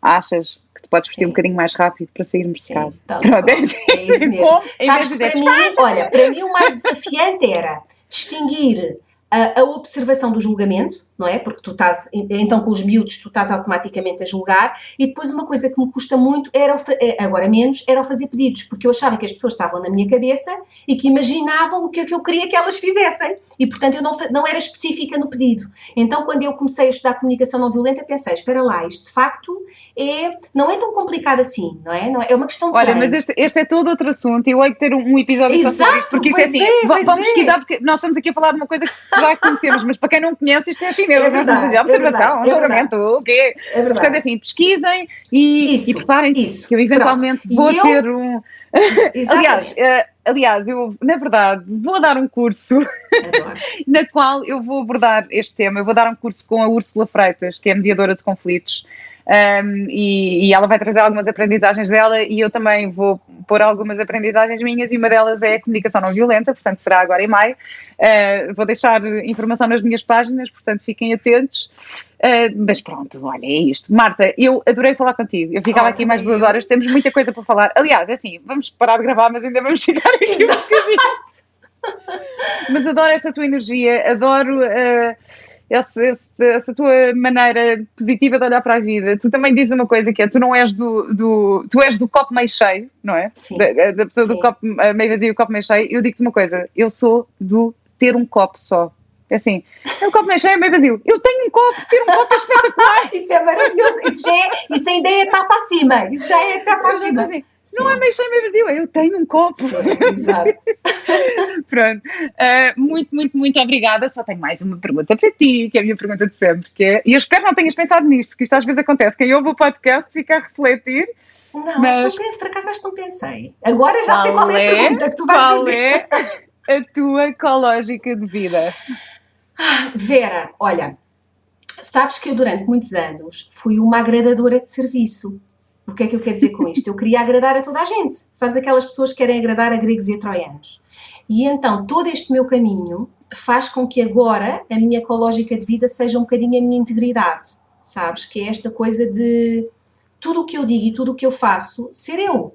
Achas podes vestir um bocadinho mais rápido para sairmos de casa. Tá Pronto, é, é isso mesmo. Sabes que para mim, olha, para mim o mais desafiante era distinguir a, a, observação do julgamento, não é? Porque tu estás, então com os miúdos, tu estás automaticamente a julgar, e depois uma coisa que me custa muito, era é, agora menos, era o fazer pedidos, porque eu achava que as pessoas estavam na minha cabeça e que imaginavam o que, é que eu queria que elas fizessem, e portanto eu não, não era específica no pedido. Então quando eu comecei a estudar comunicação não violenta, pensei, espera lá, isto de facto é, não é tão complicado assim, não é? Não é, é uma questão de Olha, mas este, este, é todo outro assunto, eu hei de ter um, episódio Exato, só sobre isto, porque isto é assim, é, vamos é. pesquisar, porque nós estamos aqui a falar de uma coisa que já conhecemos, mas para quem não conhece, isto é chinês, é verdade, nós estamos a dizer observação, é julgamento, o quê? É verdade. Portanto, assim, pesquisem e, e preparem-se, que eu eventualmente Pronto. vou eu... ter um aliás, uh, aliás, eu, na verdade, vou dar um curso na qual eu vou abordar este tema. Eu vou dar um curso com a Úrsula Freitas, que é mediadora de conflitos um, e, e, ela vai trazer algumas aprendizagens dela e eu também vou pôr algumas aprendizagens minhas e uma delas é a comunicação não violenta, portanto será agora em maio. Uh, vou deixar informação nas minhas páginas, portanto fiquem atentos. Uh, mas pronto, olha, é isto. Marta, eu adorei falar contigo. Eu ficava oh, aqui mais duas horas, temos muita coisa para falar. Aliás, é assim, vamos parar de gravar, mas ainda vamos chegar aqui um bocadinho. mas adoro essa tua energia, adoro. Uh, essa, essa, tua maneira positiva de olhar para a vida. Tu também dizes uma coisa que é, tu não és do, do tu és do copo meio cheio, não é? Sim. Da, da pessoa Sim. do copo meio vazio e o copo meio cheio. Eu digo-te uma coisa, eu sou do ter um copo só. É assim, é um copo meio cheio, é meio vazio. Eu tenho um copo, ter um copo é espetacular. isso é maravilhoso. Isso, já é, isso ainda é etapa acima. Isso já é etapa acima. Assim, não é meio cheio, meio vazio, eu tenho um copo. Sim, exato. Pronto. Uh, muito, muito, muito obrigada. Só tenho mais uma pergunta para ti, que é a minha pergunta de sempre. Que é, e eu espero que não tenhas pensado nisto, porque isto às vezes acontece. Quem ouve o podcast fica a refletir. Não, mas não penso, por acaso acho que não pensei. Agora já qual sei qual é, a pergunta que tu vais qual fazer. Qual é a tua ecológica de vida? Ah, Vera, olha, sabes que eu durante muitos anos fui uma agradadora de serviço. O que é que eu quero dizer com isto? Eu queria agradar a toda a gente. Sabes, aquelas pessoas que querem agradar a gregos e a troianos. E então, todo este meu caminho faz com que agora a minha ecológica de vida seja um bocadinho a minha integridade. Sabes? Que é esta coisa de tudo o que eu digo e tudo o que eu faço ser eu.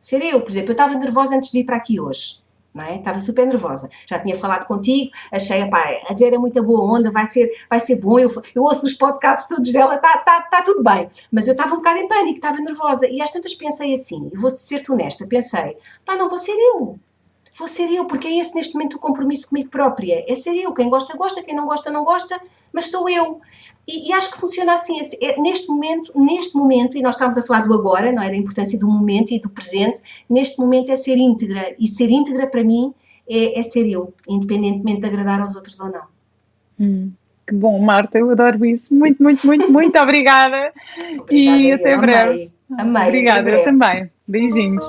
Ser eu. Por exemplo, eu estava nervosa antes de vir para aqui hoje não é? Estava super nervosa. Já tinha falado contigo, achei, pá, a Vera é muita boa onda, vai ser, vai ser bom. Eu, eu ouço os podcasts todos dela, está tá, tá tudo bem. Mas eu estava um bocado em pânico, estava nervosa. E às tantas pensei assim, e vou ser-te honesta, pensei, pá, não vou ser eu. Vou ser eu, porque é esse neste momento o compromisso comigo própria. É ser eu. Quem gosta, gosta, quem não gosta, não gosta, mas sou eu. E, e, acho que funciona assim, é, neste momento, neste momento, e nós estamos a falar do agora, não é? Da importância do momento e do presente, neste momento é ser íntegra, e ser íntegra para mim é, é ser eu, independentemente de agradar aos outros ou não. Hum, que bom, Marta, eu adoro isso. Muito, muito, muito, muito obrigada. obrigada e até eu, breve. Amei. amei obrigada, eu também. Beijinhos.